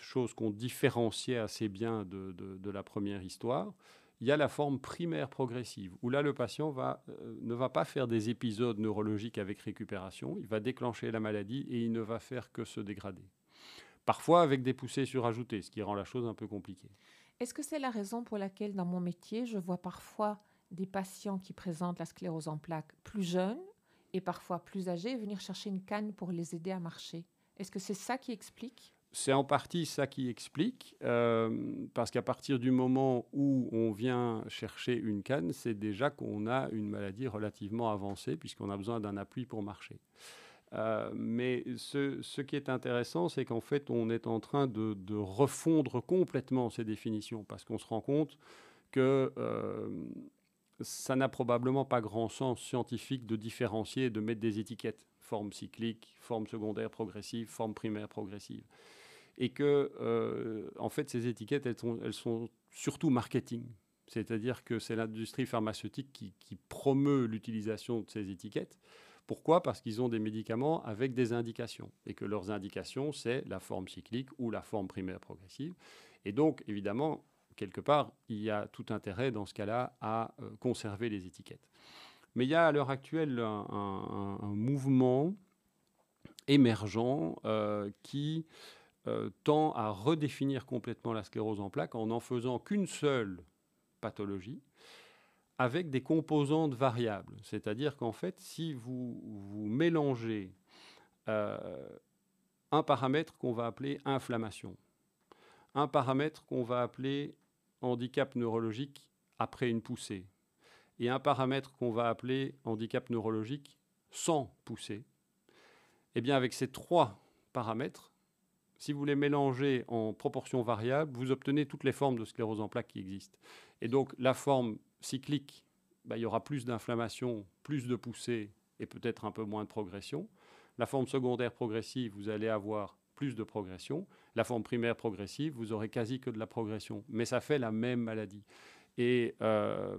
chose qu'on différenciait assez bien de, la première histoire, il y a la forme primaire progressive, où là, le patient euh, ne va pas faire des épisodes neurologiques avec récupération, il va déclencher la maladie et il ne va faire que se dégrader. Parfois avec des poussées surajoutées, ce qui rend la chose un peu compliquée. Est-ce que c'est la raison pour laquelle, dans mon métier, je vois parfois des patients qui présentent la sclérose en plaques plus jeunes et parfois plus âgés venir chercher une canne pour les aider à marcher Est-ce que c'est ça qui explique? C'est en partie ça qui explique, euh, parce qu'à partir du moment où on vient chercher une canne, c'est déjà qu'on a une maladie relativement avancée, puisqu'on a besoin d'un appui pour marcher. Euh, mais ce, qui est intéressant, c'est qu'en fait, on est en train de, refondre complètement ces définitions, parce qu'on se rend compte que euh, ça n'a probablement pas grand sens scientifique de différencier et de mettre des étiquettes, forme cyclique, forme secondaire progressive, forme primaire progressive et que, euh, en fait, ces étiquettes, elles sont, surtout marketing. C'est-à-dire que c'est l'industrie pharmaceutique qui, promeut l'utilisation de ces étiquettes. Pourquoi? Parce qu'ils ont des médicaments avec des indications et que leurs indications, c'est la forme cyclique ou la forme primaire progressive. Et donc, évidemment, quelque part, il y a tout intérêt dans ce cas-là à euh, conserver les étiquettes. Mais il y a à l'heure actuelle un, mouvement émergent euh, qui euh, tend à redéfinir complètement la sclérose en plaques en n'en faisant qu'une seule pathologie avec des composantes variables. C'est-à-dire qu'en fait, si vous, vous mélangez un paramètre qu'on va appeler inflammation, un paramètre qu'on va appeler handicap neurologique après une poussée, et un paramètre qu'on va appeler handicap neurologique sans poussée, eh bien avec ces trois paramètres, si vous les mélangez en proportion variable, vous obtenez toutes les formes de sclérose en plaques qui existent. Et donc la forme cyclique, bah, il y aura plus d'inflammation, plus de poussée et peut-être un peu moins de progression. La forme secondaire progressive, vous allez avoir plus de progression. La forme primaire progressive, vous aurez quasi que de la progression. Mais ça fait la même maladie. Et euh,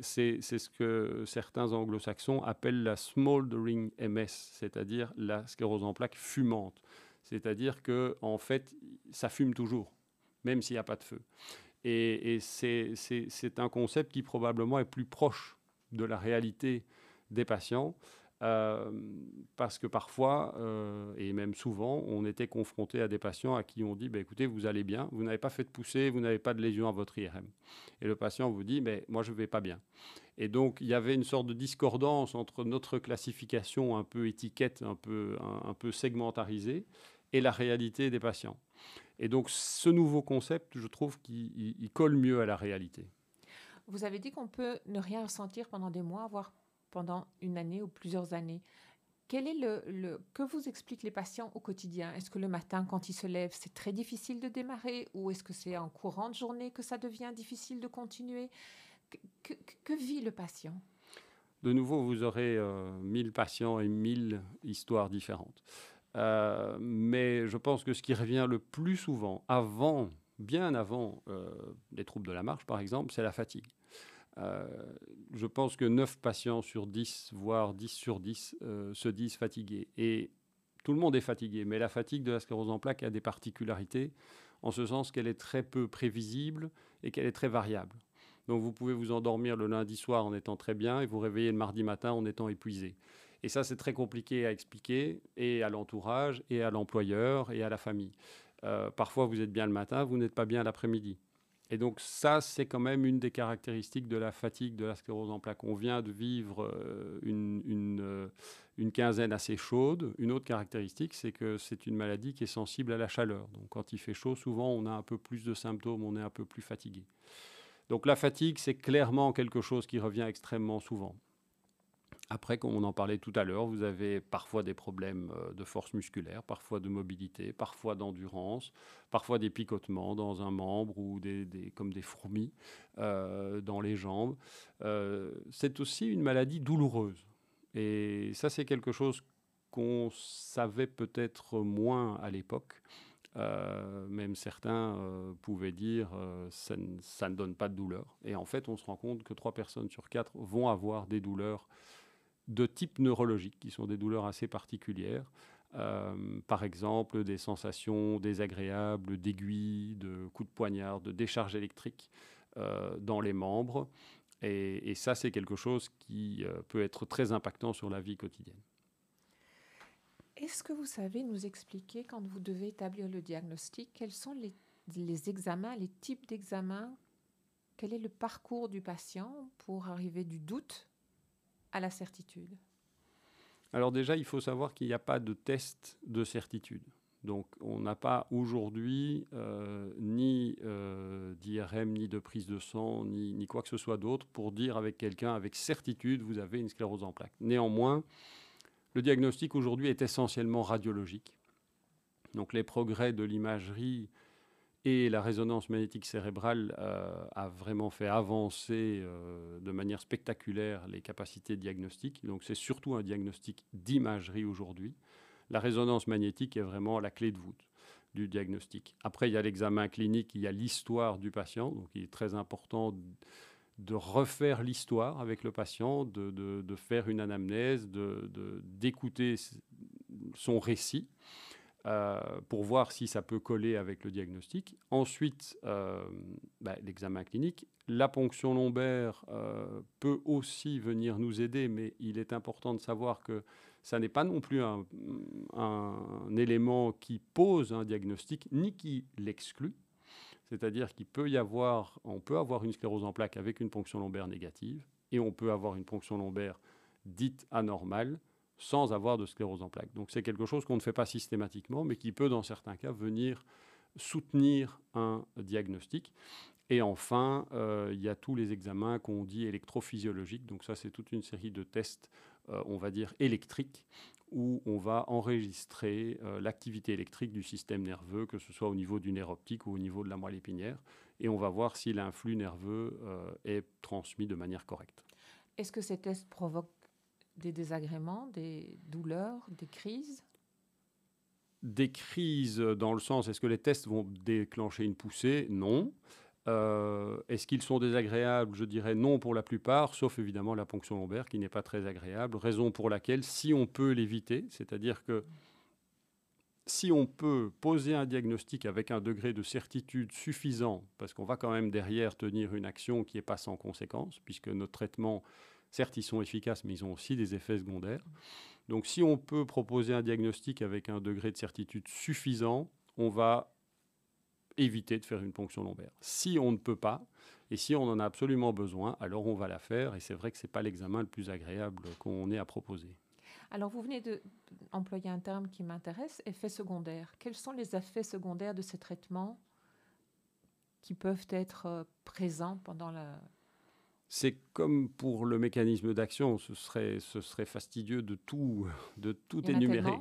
c'est ce que certains anglo-saxons appellent la smoldering MS, c'est-à-dire la sclérose en plaques fumante. C'est-à-dire que en fait, ça fume toujours, même s'il n'y a pas de feu. Et, c'est un concept qui probablement est plus proche de la réalité des patients. Euh, parce que parfois, euh, et même souvent, on était confronté à des patients à qui on dit bah, écoutez, vous allez bien, vous n'avez pas fait de poussée, vous n'avez pas de lésion à votre IRM. Et le patient vous dit mais moi, je ne vais pas bien. Et donc, il y avait une sorte de discordance entre notre classification un peu étiquette, un peu, un peu segmentarisée, et la réalité des patients. Et donc ce nouveau concept, je trouve qu'il colle mieux à la réalité. Vous avez dit qu'on peut ne rien ressentir pendant des mois, voire pendant une année ou plusieurs années. Quel est le, que vous expliquent les patients au quotidien? Est-ce que le matin, quand ils se lèvent, c'est très difficile de démarrer? Ou est-ce que c'est en courant de journée que ça devient difficile de continuer? Que, vit le patient? De nouveau, vous aurez euh, 1000 patients et 1000 histoires différentes. Euh, mais je pense que ce qui revient le plus souvent, avant, bien avant euh, les troubles de la marche par exemple, c'est la fatigue. Euh, je pense que 9 patients sur 10, voire 10 sur 10, se disent fatigués. Et tout le monde est fatigué, mais la fatigue de la sclérose en plaques a des particularités, en ce sens qu'elle est très peu prévisible et qu'elle est très variable. Donc vous pouvez vous endormir le lundi soir en étant très bien et vous réveiller le mardi matin en étant épuisé. Et ça, c'est très compliqué à expliquer, et à l'entourage, et à l'employeur, et à la famille. Euh, parfois, vous êtes bien le matin, vous n'êtes pas bien l'après-midi. Et donc ça, c'est quand même une des caractéristiques de la fatigue de la sclérose en plaques. On vient de vivre euh, une, euh, une, quinzaine assez chaude. Une autre caractéristique, c'est que c'est une maladie qui est sensible à la chaleur. Donc quand il fait chaud, souvent on a un peu plus de symptômes, on est un peu plus fatigué. Donc la fatigue, c'est clairement quelque chose qui revient extrêmement souvent. Après, comme on en parlait tout à l'heure, vous avez parfois des problèmes euh, de force musculaire, parfois de mobilité, parfois d'endurance, parfois des picotements dans un membre ou des, comme des fourmis euh, dans les jambes. Euh, c'est aussi une maladie douloureuse. Et ça, c'est quelque chose qu'on savait peut-être moins à l'époque. même certains pouvaient dire ça, ça, ne donne pas de douleur. Et en fait, on se rend compte que trois personnes sur quatre vont avoir des douleurs de type neurologique, qui sont des douleurs assez particulières. Euh, par exemple, des sensations désagréables, d'aiguilles, de coups de poignard, de décharge électrique, dans les membres. Et, ça, c'est quelque chose qui peut être très impactant sur la vie quotidienne. Est-ce que vous savez nous expliquer, quand vous devez établir le diagnostic, quels sont les, les examens, les types d'examens? Quel est le parcours du patient pour arriver du doute à la certitude Alors déjà, il faut savoir qu'il n'y a pas de test de certitude. Donc on n'a pas aujourd'hui euh, ni euh, d'IRM, ni de prise de sang, ni, ni, quoi que ce soit d'autre pour dire avec quelqu'un avec certitude vous avez une sclérose en plaques. Néanmoins, le diagnostic aujourd'hui est essentiellement radiologique. Donc les progrès de l'imagerie et la résonance magnétique cérébrale euh, a vraiment fait avancer euh, de manière spectaculaire les capacités diagnostiques. Donc c'est surtout un diagnostic d'imagerie aujourd'hui. La résonance magnétique est vraiment la clé de voûte du diagnostic. Après, il y a l'examen clinique, il y a l'histoire du patient. Donc il est très important de refaire l'histoire avec le patient, de, faire une anamnèse, d'écouter son récit. Euh, pour voir si ça peut coller avec le diagnostic. Ensuite, euh, bah, l'examen clinique. La ponction lombaire euh, peut aussi venir nous aider, mais il est important de savoir que ça n'est pas non plus un, élément qui pose un diagnostic, ni qui l'exclut. C'est-à-dire qu'il peut y avoir, on peut avoir une sclérose en plaques avec une ponction lombaire négative, et on peut avoir une ponction lombaire dite anormale sans avoir de sclérose en plaques. Donc c'est quelque chose qu'on ne fait pas systématiquement, mais qui peut dans certains cas venir soutenir un diagnostic. Et enfin, euh, il y a tous les examens qu'on dit électrophysiologiques. Donc ça, c'est toute une série de tests, euh, on va dire, électriques, où on va enregistrer euh, l'activité électrique du système nerveux, que ce soit au niveau du nerf optique ou au niveau de la moelle épinière, et on va voir si l'influx nerveux est transmis de manière correcte. Est-ce que ces tests provoquent des désagréments, des douleurs, des crises? Des crises dans le sens, est-ce que les tests vont déclencher une poussée? Non. Euh, est-ce qu'ils sont désagréables? Je dirais non pour la plupart, sauf évidemment la ponction lombaire qui n'est pas très agréable, raison pour laquelle si on peut l'éviter, c'est-à-dire que si on peut poser un diagnostic avec un degré de certitude suffisant, parce qu'on va quand même derrière tenir une action qui n'est pas sans conséquence, puisque nos traitements, certes, ils sont efficaces, mais ils ont aussi des effets secondaires. Donc si on peut proposer un diagnostic avec un degré de certitude suffisant, on va éviter de faire une ponction lombaire. Si on ne peut pas, et si on en a absolument besoin, alors on va la faire. Et c'est vrai que ce n'est pas l'examen le plus agréable qu'on ait à proposer. Alors vous venez d'employer un terme qui m'intéresse, effet secondaire. Quels sont les effets secondaires de ces traitements qui peuvent être euh, présents pendant la, c'est comme pour le mécanisme d'action, ce serait, ce serait fastidieux de tout, de tout énumérer.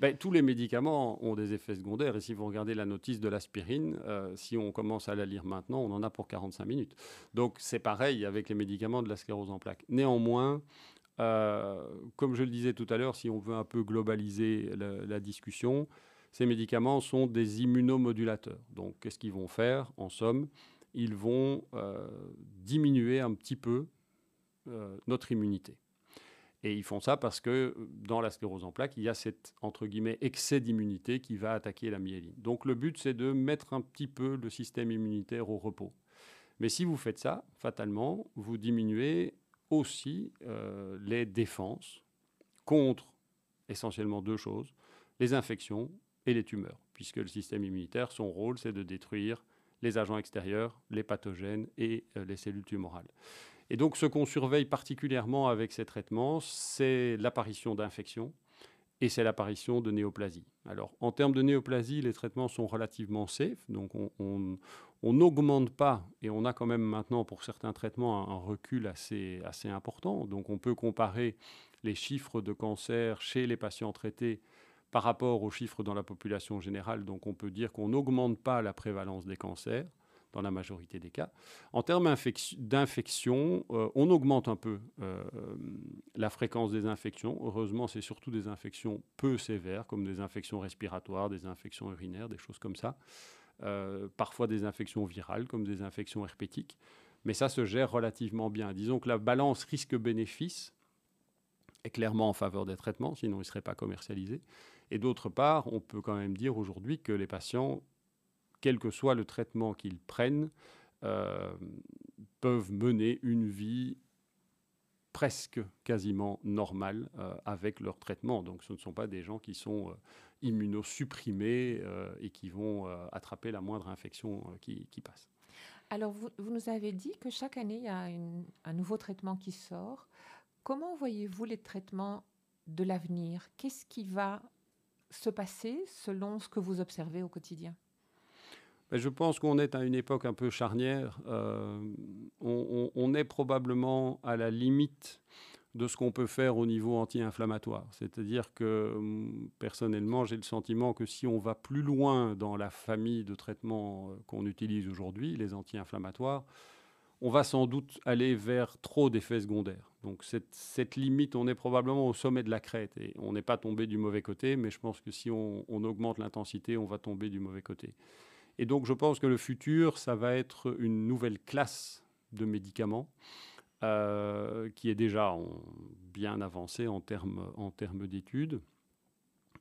Ben, tous les médicaments ont des effets secondaires, et si vous regardez la notice de l'aspirine, euh, si on commence à la lire maintenant, on en a pour 45 minutes. Donc c'est pareil avec les médicaments de la sclérose en plaques. Néanmoins, euh, comme je le disais tout à l'heure, si on veut un peu globaliser la discussion, ces médicaments sont des immunomodulateurs. Donc qu'est-ce qu'ils vont faire? En somme, ils vont euh, diminuer un petit peu euh, notre immunité. Et ils font ça parce que dans la sclérose en plaques, il y a cet entre guillemets excès d'immunité qui va attaquer la myéline. Donc le but, c'est de mettre un petit peu le système immunitaire au repos. Mais si vous faites ça, fatalement, vous diminuez aussi euh, les défenses contre essentiellement deux choses, les infections et les tumeurs, puisque le système immunitaire, son rôle, c'est de détruire les agents extérieurs, les pathogènes et euh, les cellules tumorales. Et donc ce qu'on surveille particulièrement avec ces traitements, c'est l'apparition d'infections et c'est l'apparition de néoplasie. Alors en termes de néoplasie, les traitements sont relativement safe, donc on n'augmente pas, et on a quand même maintenant pour certains traitements un, recul assez, assez important. Donc on peut comparer les chiffres de cancer chez les patients traités par rapport aux chiffres dans la population générale. Donc on peut dire qu'on n'augmente pas la prévalence des cancers dans la majorité des cas. En termes d'infection, euh, on augmente un peu euh, la fréquence des infections. Heureusement, c'est surtout des infections peu sévères, comme des infections respiratoires, des infections urinaires, des choses comme ça. Euh, parfois des infections virales, comme des infections herpétiques. Mais ça se gère relativement bien. Disons que la balance risque-bénéfice est clairement en faveur des traitements, sinon ils ne seraient pas commercialisés. Et d'autre part, on peut quand même dire aujourd'hui que les patients, quel que soit le traitement qu'ils prennent, peuvent mener une vie presque quasiment normale avec leur traitement. Donc ce ne sont pas des gens qui sont immunosupprimés et qui vont attraper la moindre infection qui, passe. Alors, vous, nous avez dit que chaque année, il y a un nouveau traitement qui sort. Comment voyez-vous les traitements de l'avenir? Qu'est-ce qui va se passer selon ce que vous observez au quotidien? Ben, je pense qu'on est à une époque un peu charnière. Euh, on, est probablement à la limite de ce qu'on peut faire au niveau anti-inflammatoire. C'est-à-dire que hum, personnellement, j'ai le sentiment que si on va plus loin dans la famille de traitements euh, qu'on utilise aujourd'hui, les anti-inflammatoires, on va sans doute aller vers trop d'effets secondaires. Donc cette, limite, on est probablement au sommet de la crête et on n'est pas tombé du mauvais côté, mais je pense que si on, augmente l'intensité, on va tomber du mauvais côté. Et donc je pense que le futur, ça va être une nouvelle classe de médicaments euh, qui est déjà bien avancée en termes en d'études.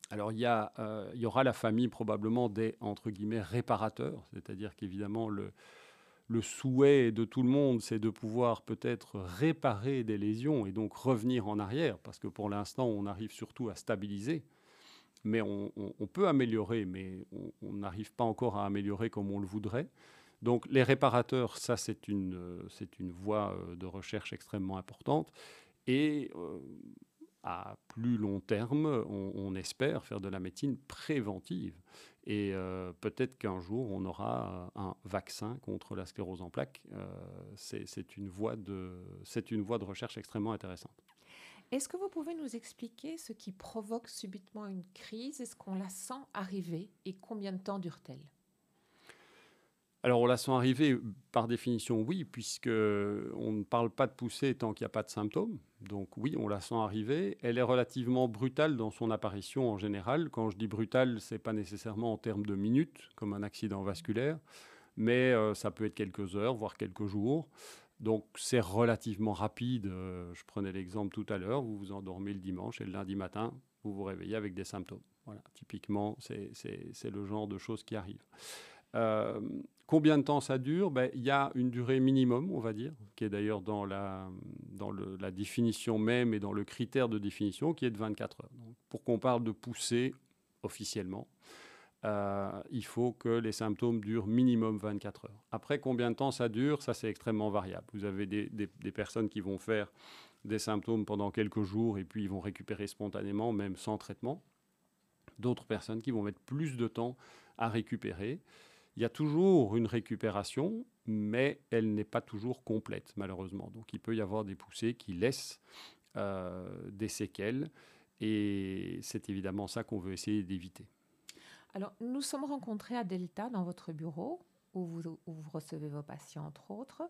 Alors il y, euh, il y aura la famille probablement des entre guillemets réparateurs, c'est-à-dire qu'évidemment le, le souhait de tout le monde, c'est de pouvoir peut-être réparer des lésions et donc revenir en arrière, parce que pour l'instant, on arrive surtout à stabiliser. Mais on, peut améliorer, mais on n'arrive pas encore à améliorer comme on le voudrait. Donc les réparateurs, ça c'est une, voie euh, de recherche extrêmement importante. Et euh, à plus long terme, on, espère faire de la médecine préventive. Et euh, peut-être qu'un jour, on aura un vaccin contre la sclérose en plaques. Euh, c'est une, une voie de recherche extrêmement intéressante. Est-ce que vous pouvez nous expliquer ce qui provoque subitement une crise? Est-ce qu'on la sent arriver? Et combien de temps dure-t-elle? Alors, on la sent arriver par définition, oui, puisque on ne parle pas de poussée tant qu'il n'y a pas de symptômes. Donc oui, on la sent arriver. Elle est relativement brutale dans son apparition en général. Quand je dis brutale, c'est pas nécessairement en termes de minutes, comme un accident vasculaire, mais euh, ça peut être quelques heures, voire quelques jours. Donc c'est relativement rapide. Euh, je prenais l'exemple tout à l'heure, vous vous endormez le dimanche et le lundi matin, vous vous réveillez avec des symptômes. Voilà, typiquement, c'est le genre de choses qui arrivent. Euh, combien de temps ça dure? Ben, Il y a une durée minimum, on va dire, qui est d'ailleurs dans, la, définition même et dans le critère de définition, qui est de 24 heures. pour qu'on parle de poussée officiellement, euh, il faut que les symptômes durent minimum 24 heures. Après, combien de temps ça dure? Ça, c'est extrêmement variable. Vous avez des, personnes qui vont faire des symptômes pendant quelques jours et puis ils vont récupérer spontanément, même sans traitement. D'autres personnes qui vont mettre plus de temps à récupérer. Il y a toujours une récupération, mais elle n'est pas toujours complète, malheureusement. Donc il peut y avoir des poussées qui laissent euh, des séquelles, et c'est évidemment ça qu'on veut essayer d'éviter. Alors, nous sommes rencontrés à Delta dans votre bureau, où vous, où vous recevez vos patients, entre autres,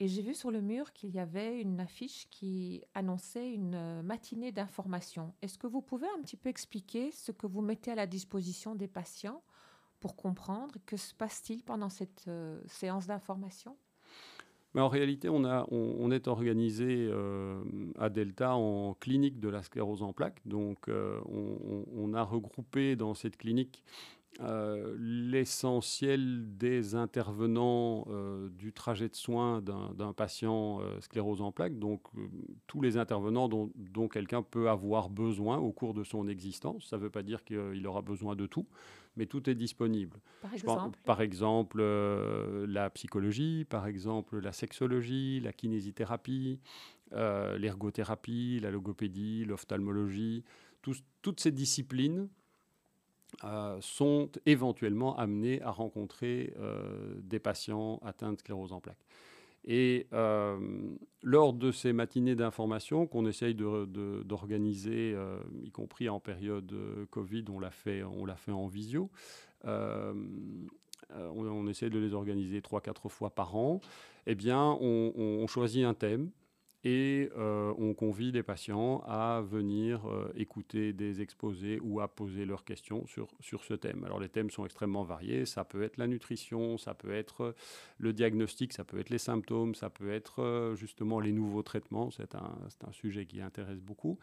et j'ai vu sur le mur qu'il y avait une affiche qui annonçait une matinée d'information. Est-ce que vous pouvez un petit peu expliquer ce que vous mettez à la disposition des patients pour comprendre que se passe-t-il pendant cette euh, séance d'information? En réalité, on, est organisé euh, à Delta en clinique de la sclérose en plaques. Donc, euh, on, a regroupé dans cette clinique l'essentiel des intervenants du trajet de soins d'un patient sclérose en plaques, donc tous les intervenants dont, quelqu'un peut avoir besoin au cours de son existence. Ça ne veut pas dire qu'il aura besoin de tout, mais tout est disponible. Par exemple, par exemple la psychologie, par exemple la sexologie, la kinésithérapie, l'ergothérapie, la logopédie, l'ophtalmologie, toutes ces disciplines euh, sont éventuellement amenés à rencontrer euh, des patients atteints de sclérose en plaques. Et euh, lors de ces matinées d'information qu'on essaye d'organiser, y compris en période Covid, on l'a fait, fait en visio. On, on, essaie de les organiser trois, quatre fois par an. Eh bien, on choisit un thème et euh, on convie les patients à venir euh, écouter des exposés ou à poser leurs questions sur, sur ce thème. Alors les thèmes sont extrêmement variés, ça peut être la nutrition, ça peut être le diagnostic, ça peut être les symptômes, ça peut être euh, justement les nouveaux traitements, c'est un, un, sujet qui intéresse beaucoup.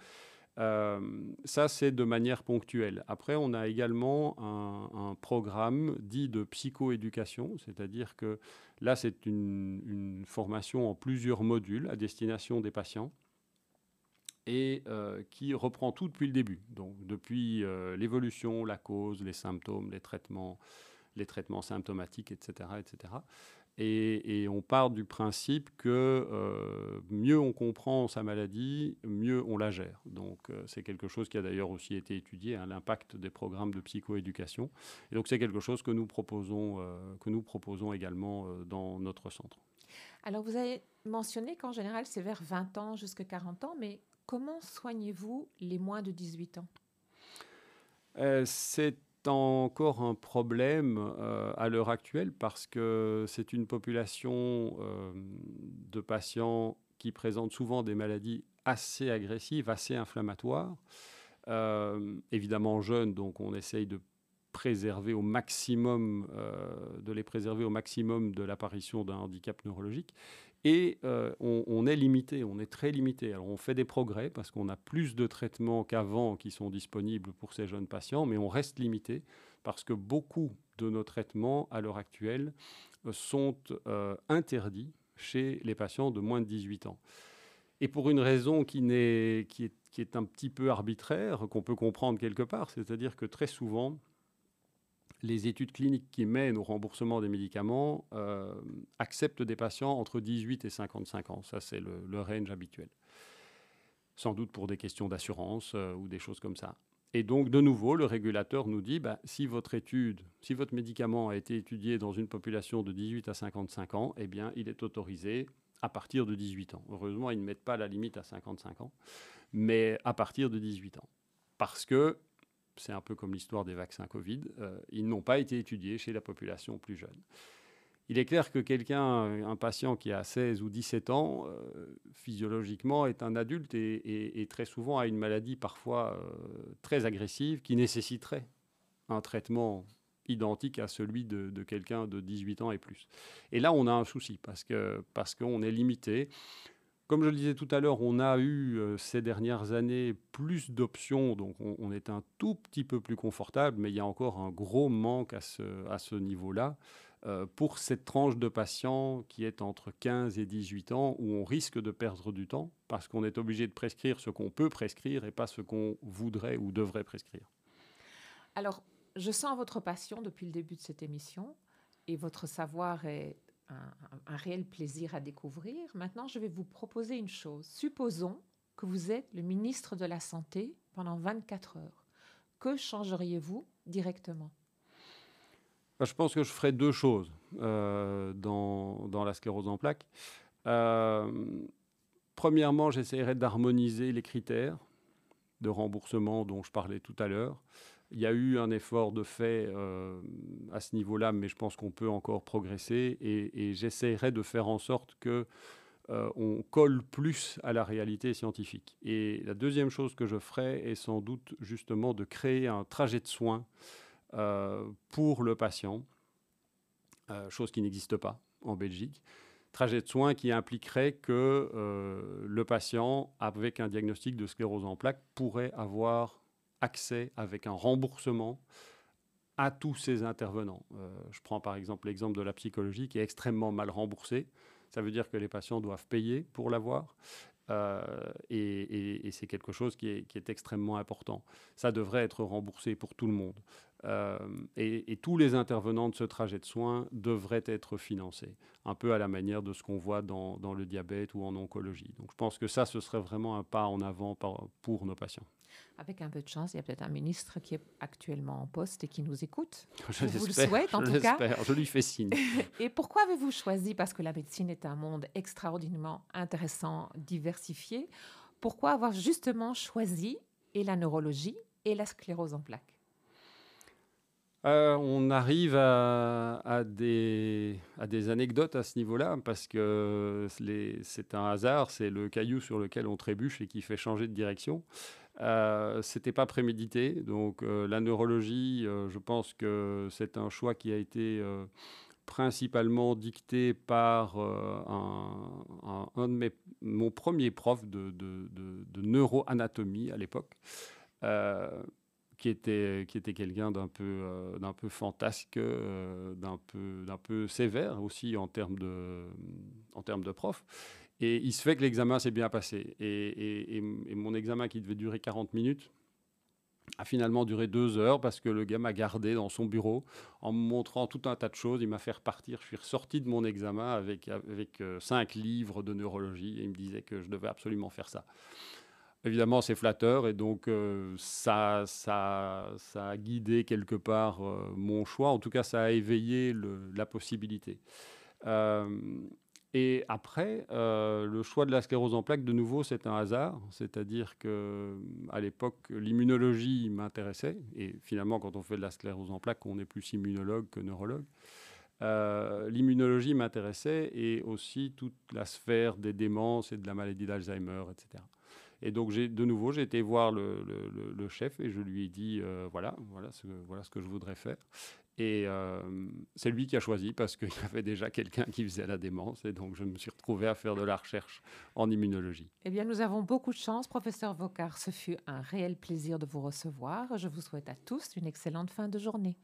ça, c'est de manière ponctuelle. Après, on a également un, programme dit de psychoéducation, c'est-à-dire que là, c'est une, formation en plusieurs modules à destination des patients et qui reprend tout depuis le début. Donc, depuis l'évolution, la cause, les symptômes, les traitements, les traitements symptomatiques, etc., etc. Et, on part du principe que euh, mieux on comprend sa maladie, mieux on la gère. Donc euh, c'est quelque chose qui a d'ailleurs aussi été étudié, hein, l'impact des programmes de psychoéducation. Et donc c'est quelque chose que nous proposons, euh, que nous proposons également dans notre centre. Alors vous avez mentionné qu'en général c'est vers 20 ans jusqu'à 40 ans, mais comment soignez-vous les moins de 18 ans? C'est encore un problème euh, à l'heure actuelle parce que c'est une population euh, de patients qui présentent souvent des maladies assez agressives, assez inflammatoires. Euh, évidemment jeunes, donc on essaye de préserver au maximum, de les préserver au maximum de l'apparition d'un handicap neurologique. Et euh, on, est limité, on est très limité. Alors on fait des progrès parce qu'on a plus de traitements qu'avant qui sont disponibles pour ces jeunes patients, mais on reste limité parce que beaucoup de nos traitements à l'heure actuelle euh, sont euh, interdits chez les patients de moins de 18 ans. Et pour une raison qui, est, un petit peu arbitraire, qu'on peut comprendre quelque part, c'est-à-dire que très souvent, les études cliniques qui mènent au remboursement des médicaments euh, acceptent des patients entre 18 et 55 ans. Ça, c'est le, range habituel. Sans doute pour des questions d'assurance euh, ou des choses comme ça. Et donc, de nouveau, le régulateur nous dit, bah, si votre étude, si votre médicament a été étudié dans une population de 18 à 55 ans, eh bien, il est autorisé à partir de 18 ans. Heureusement, ils ne mettent pas la limite à 55 ans, mais à partir de 18 ans. Parce que c'est un peu comme l'histoire des vaccins Covid, euh, ils n'ont pas été étudiés chez la population plus jeune. Il est clair que quelqu'un, un patient qui a 16 ou 17 ans, euh, physiologiquement est un adulte et, très souvent a une maladie parfois euh, très agressive qui nécessiterait un traitement identique à celui de, quelqu'un de 18 ans et plus. Et là, on a un souci parce que parce qu'on est limité. Comme je le disais tout à l'heure, on a eu euh, ces dernières années plus d'options, donc on, est un tout petit peu plus confortable, mais il y a encore un gros manque à ce, niveau-là euh, pour cette tranche de patients qui est entre 15 et 18 ans, où on risque de perdre du temps parce qu'on est obligé de prescrire ce qu'on peut prescrire et pas ce qu'on voudrait ou devrait prescrire. Alors, je sens votre passion depuis le début de cette émission et votre savoir est un, réel plaisir à découvrir. Maintenant, je vais vous proposer une chose. Supposons que vous êtes le ministre de la Santé pendant 24 heures. Que changeriez-vous directement? Bah, Je pense que je ferais deux choses euh, dans, la sclérose en plaques. Euh, premièrement, j'essaierais d'harmoniser les critères de remboursement dont je parlais tout à l'heure. Il y a eu un effort de fait euh, à ce niveau-là, mais je pense qu'on peut encore progresser et, j'essaierai de faire en sorte que euh, on colle plus à la réalité scientifique. Et la deuxième chose que je ferai est sans doute justement de créer un trajet de soins euh, pour le patient, chose qui n'existe pas en Belgique trajet de soins qui impliquerait que le patient, avec un diagnostic de sclérose en plaques, pourrait avoir accès avec un remboursement à tous ces intervenants. Euh, je prends par exemple l'exemple de la psychologie qui est extrêmement mal remboursée. Ça veut dire que les patients doivent payer pour l'avoir. Euh, et, c'est quelque chose qui est, extrêmement important. Ça devrait être remboursé pour tout le monde. Euh, et, tous les intervenants de ce trajet de soins devraient être financés, un peu à la manière de ce qu'on voit dans, le diabète ou en oncologie. Donc je pense que ça, ce serait vraiment un pas en avant pour nos patients. Avec un peu de chance, il y a peut-être un ministre qui est actuellement en poste et qui nous écoute. Je, vous le souhaite en tout cas. Je lui fais signe. et pourquoi avez-vous choisi, parce que la médecine est un monde extraordinairement intéressant, diversifié, pourquoi avoir justement choisi et la neurologie et la sclérose en plaques? Euh, on arrive à, des, anecdotes à ce niveau-là, parce que c'est un hasard, c'est le caillou sur lequel on trébuche et qui fait changer de direction. Euh, C'était pas prémédité, donc euh, la neurologie, euh, je pense que c'est un choix qui a été principalement dicté par un, de mes, mon premier prof de, de neuroanatomie à l'époque, qui était, qui était quelqu'un d'un peu, euh, peu fantasque, euh, d'un, peu, peu sévère aussi en termes, de, en termes de prof. Et il se fait que l'examen s'est bien passé. Et, et, mon examen qui devait durer 40 minutes a finalement duré deux heures parce que le gars m'a gardé dans son bureau en me montrant tout un tas de choses. Il m'a fait repartir. Je suis ressorti de mon examen avec, avec euh, cinq livres de neurologie et il me disait que je devais absolument faire ça évidemment, c'est flatteur et donc euh, ça, a guidé quelque part euh, mon choix. En tout cas, ça a éveillé la possibilité. Euh, et après, le choix de la sclérose en plaques, de nouveau, c'est un hasard. C'est-à-dire que à l'époque, l'immunologie m'intéressait. Et finalement, quand on fait de la sclérose en plaques, on est plus immunologue que neurologue. l'immunologie m'intéressait et aussi toute la sphère des démences et de la maladie d'Alzheimer, etc. Et donc, de nouveau, j'ai été voir le, chef et je lui ai dit euh, voilà, voilà ce, voilà ce que je voudrais faire. Et euh, c'est lui qui a choisi parce qu'il y avait déjà quelqu'un qui faisait la démence. Et donc, je me suis retrouvé à faire de la recherche en immunologie. Eh bien, nous avons beaucoup de chance, professeur Vocard. Ce fut un réel plaisir de vous recevoir. Je vous souhaite à tous une excellente fin de journée.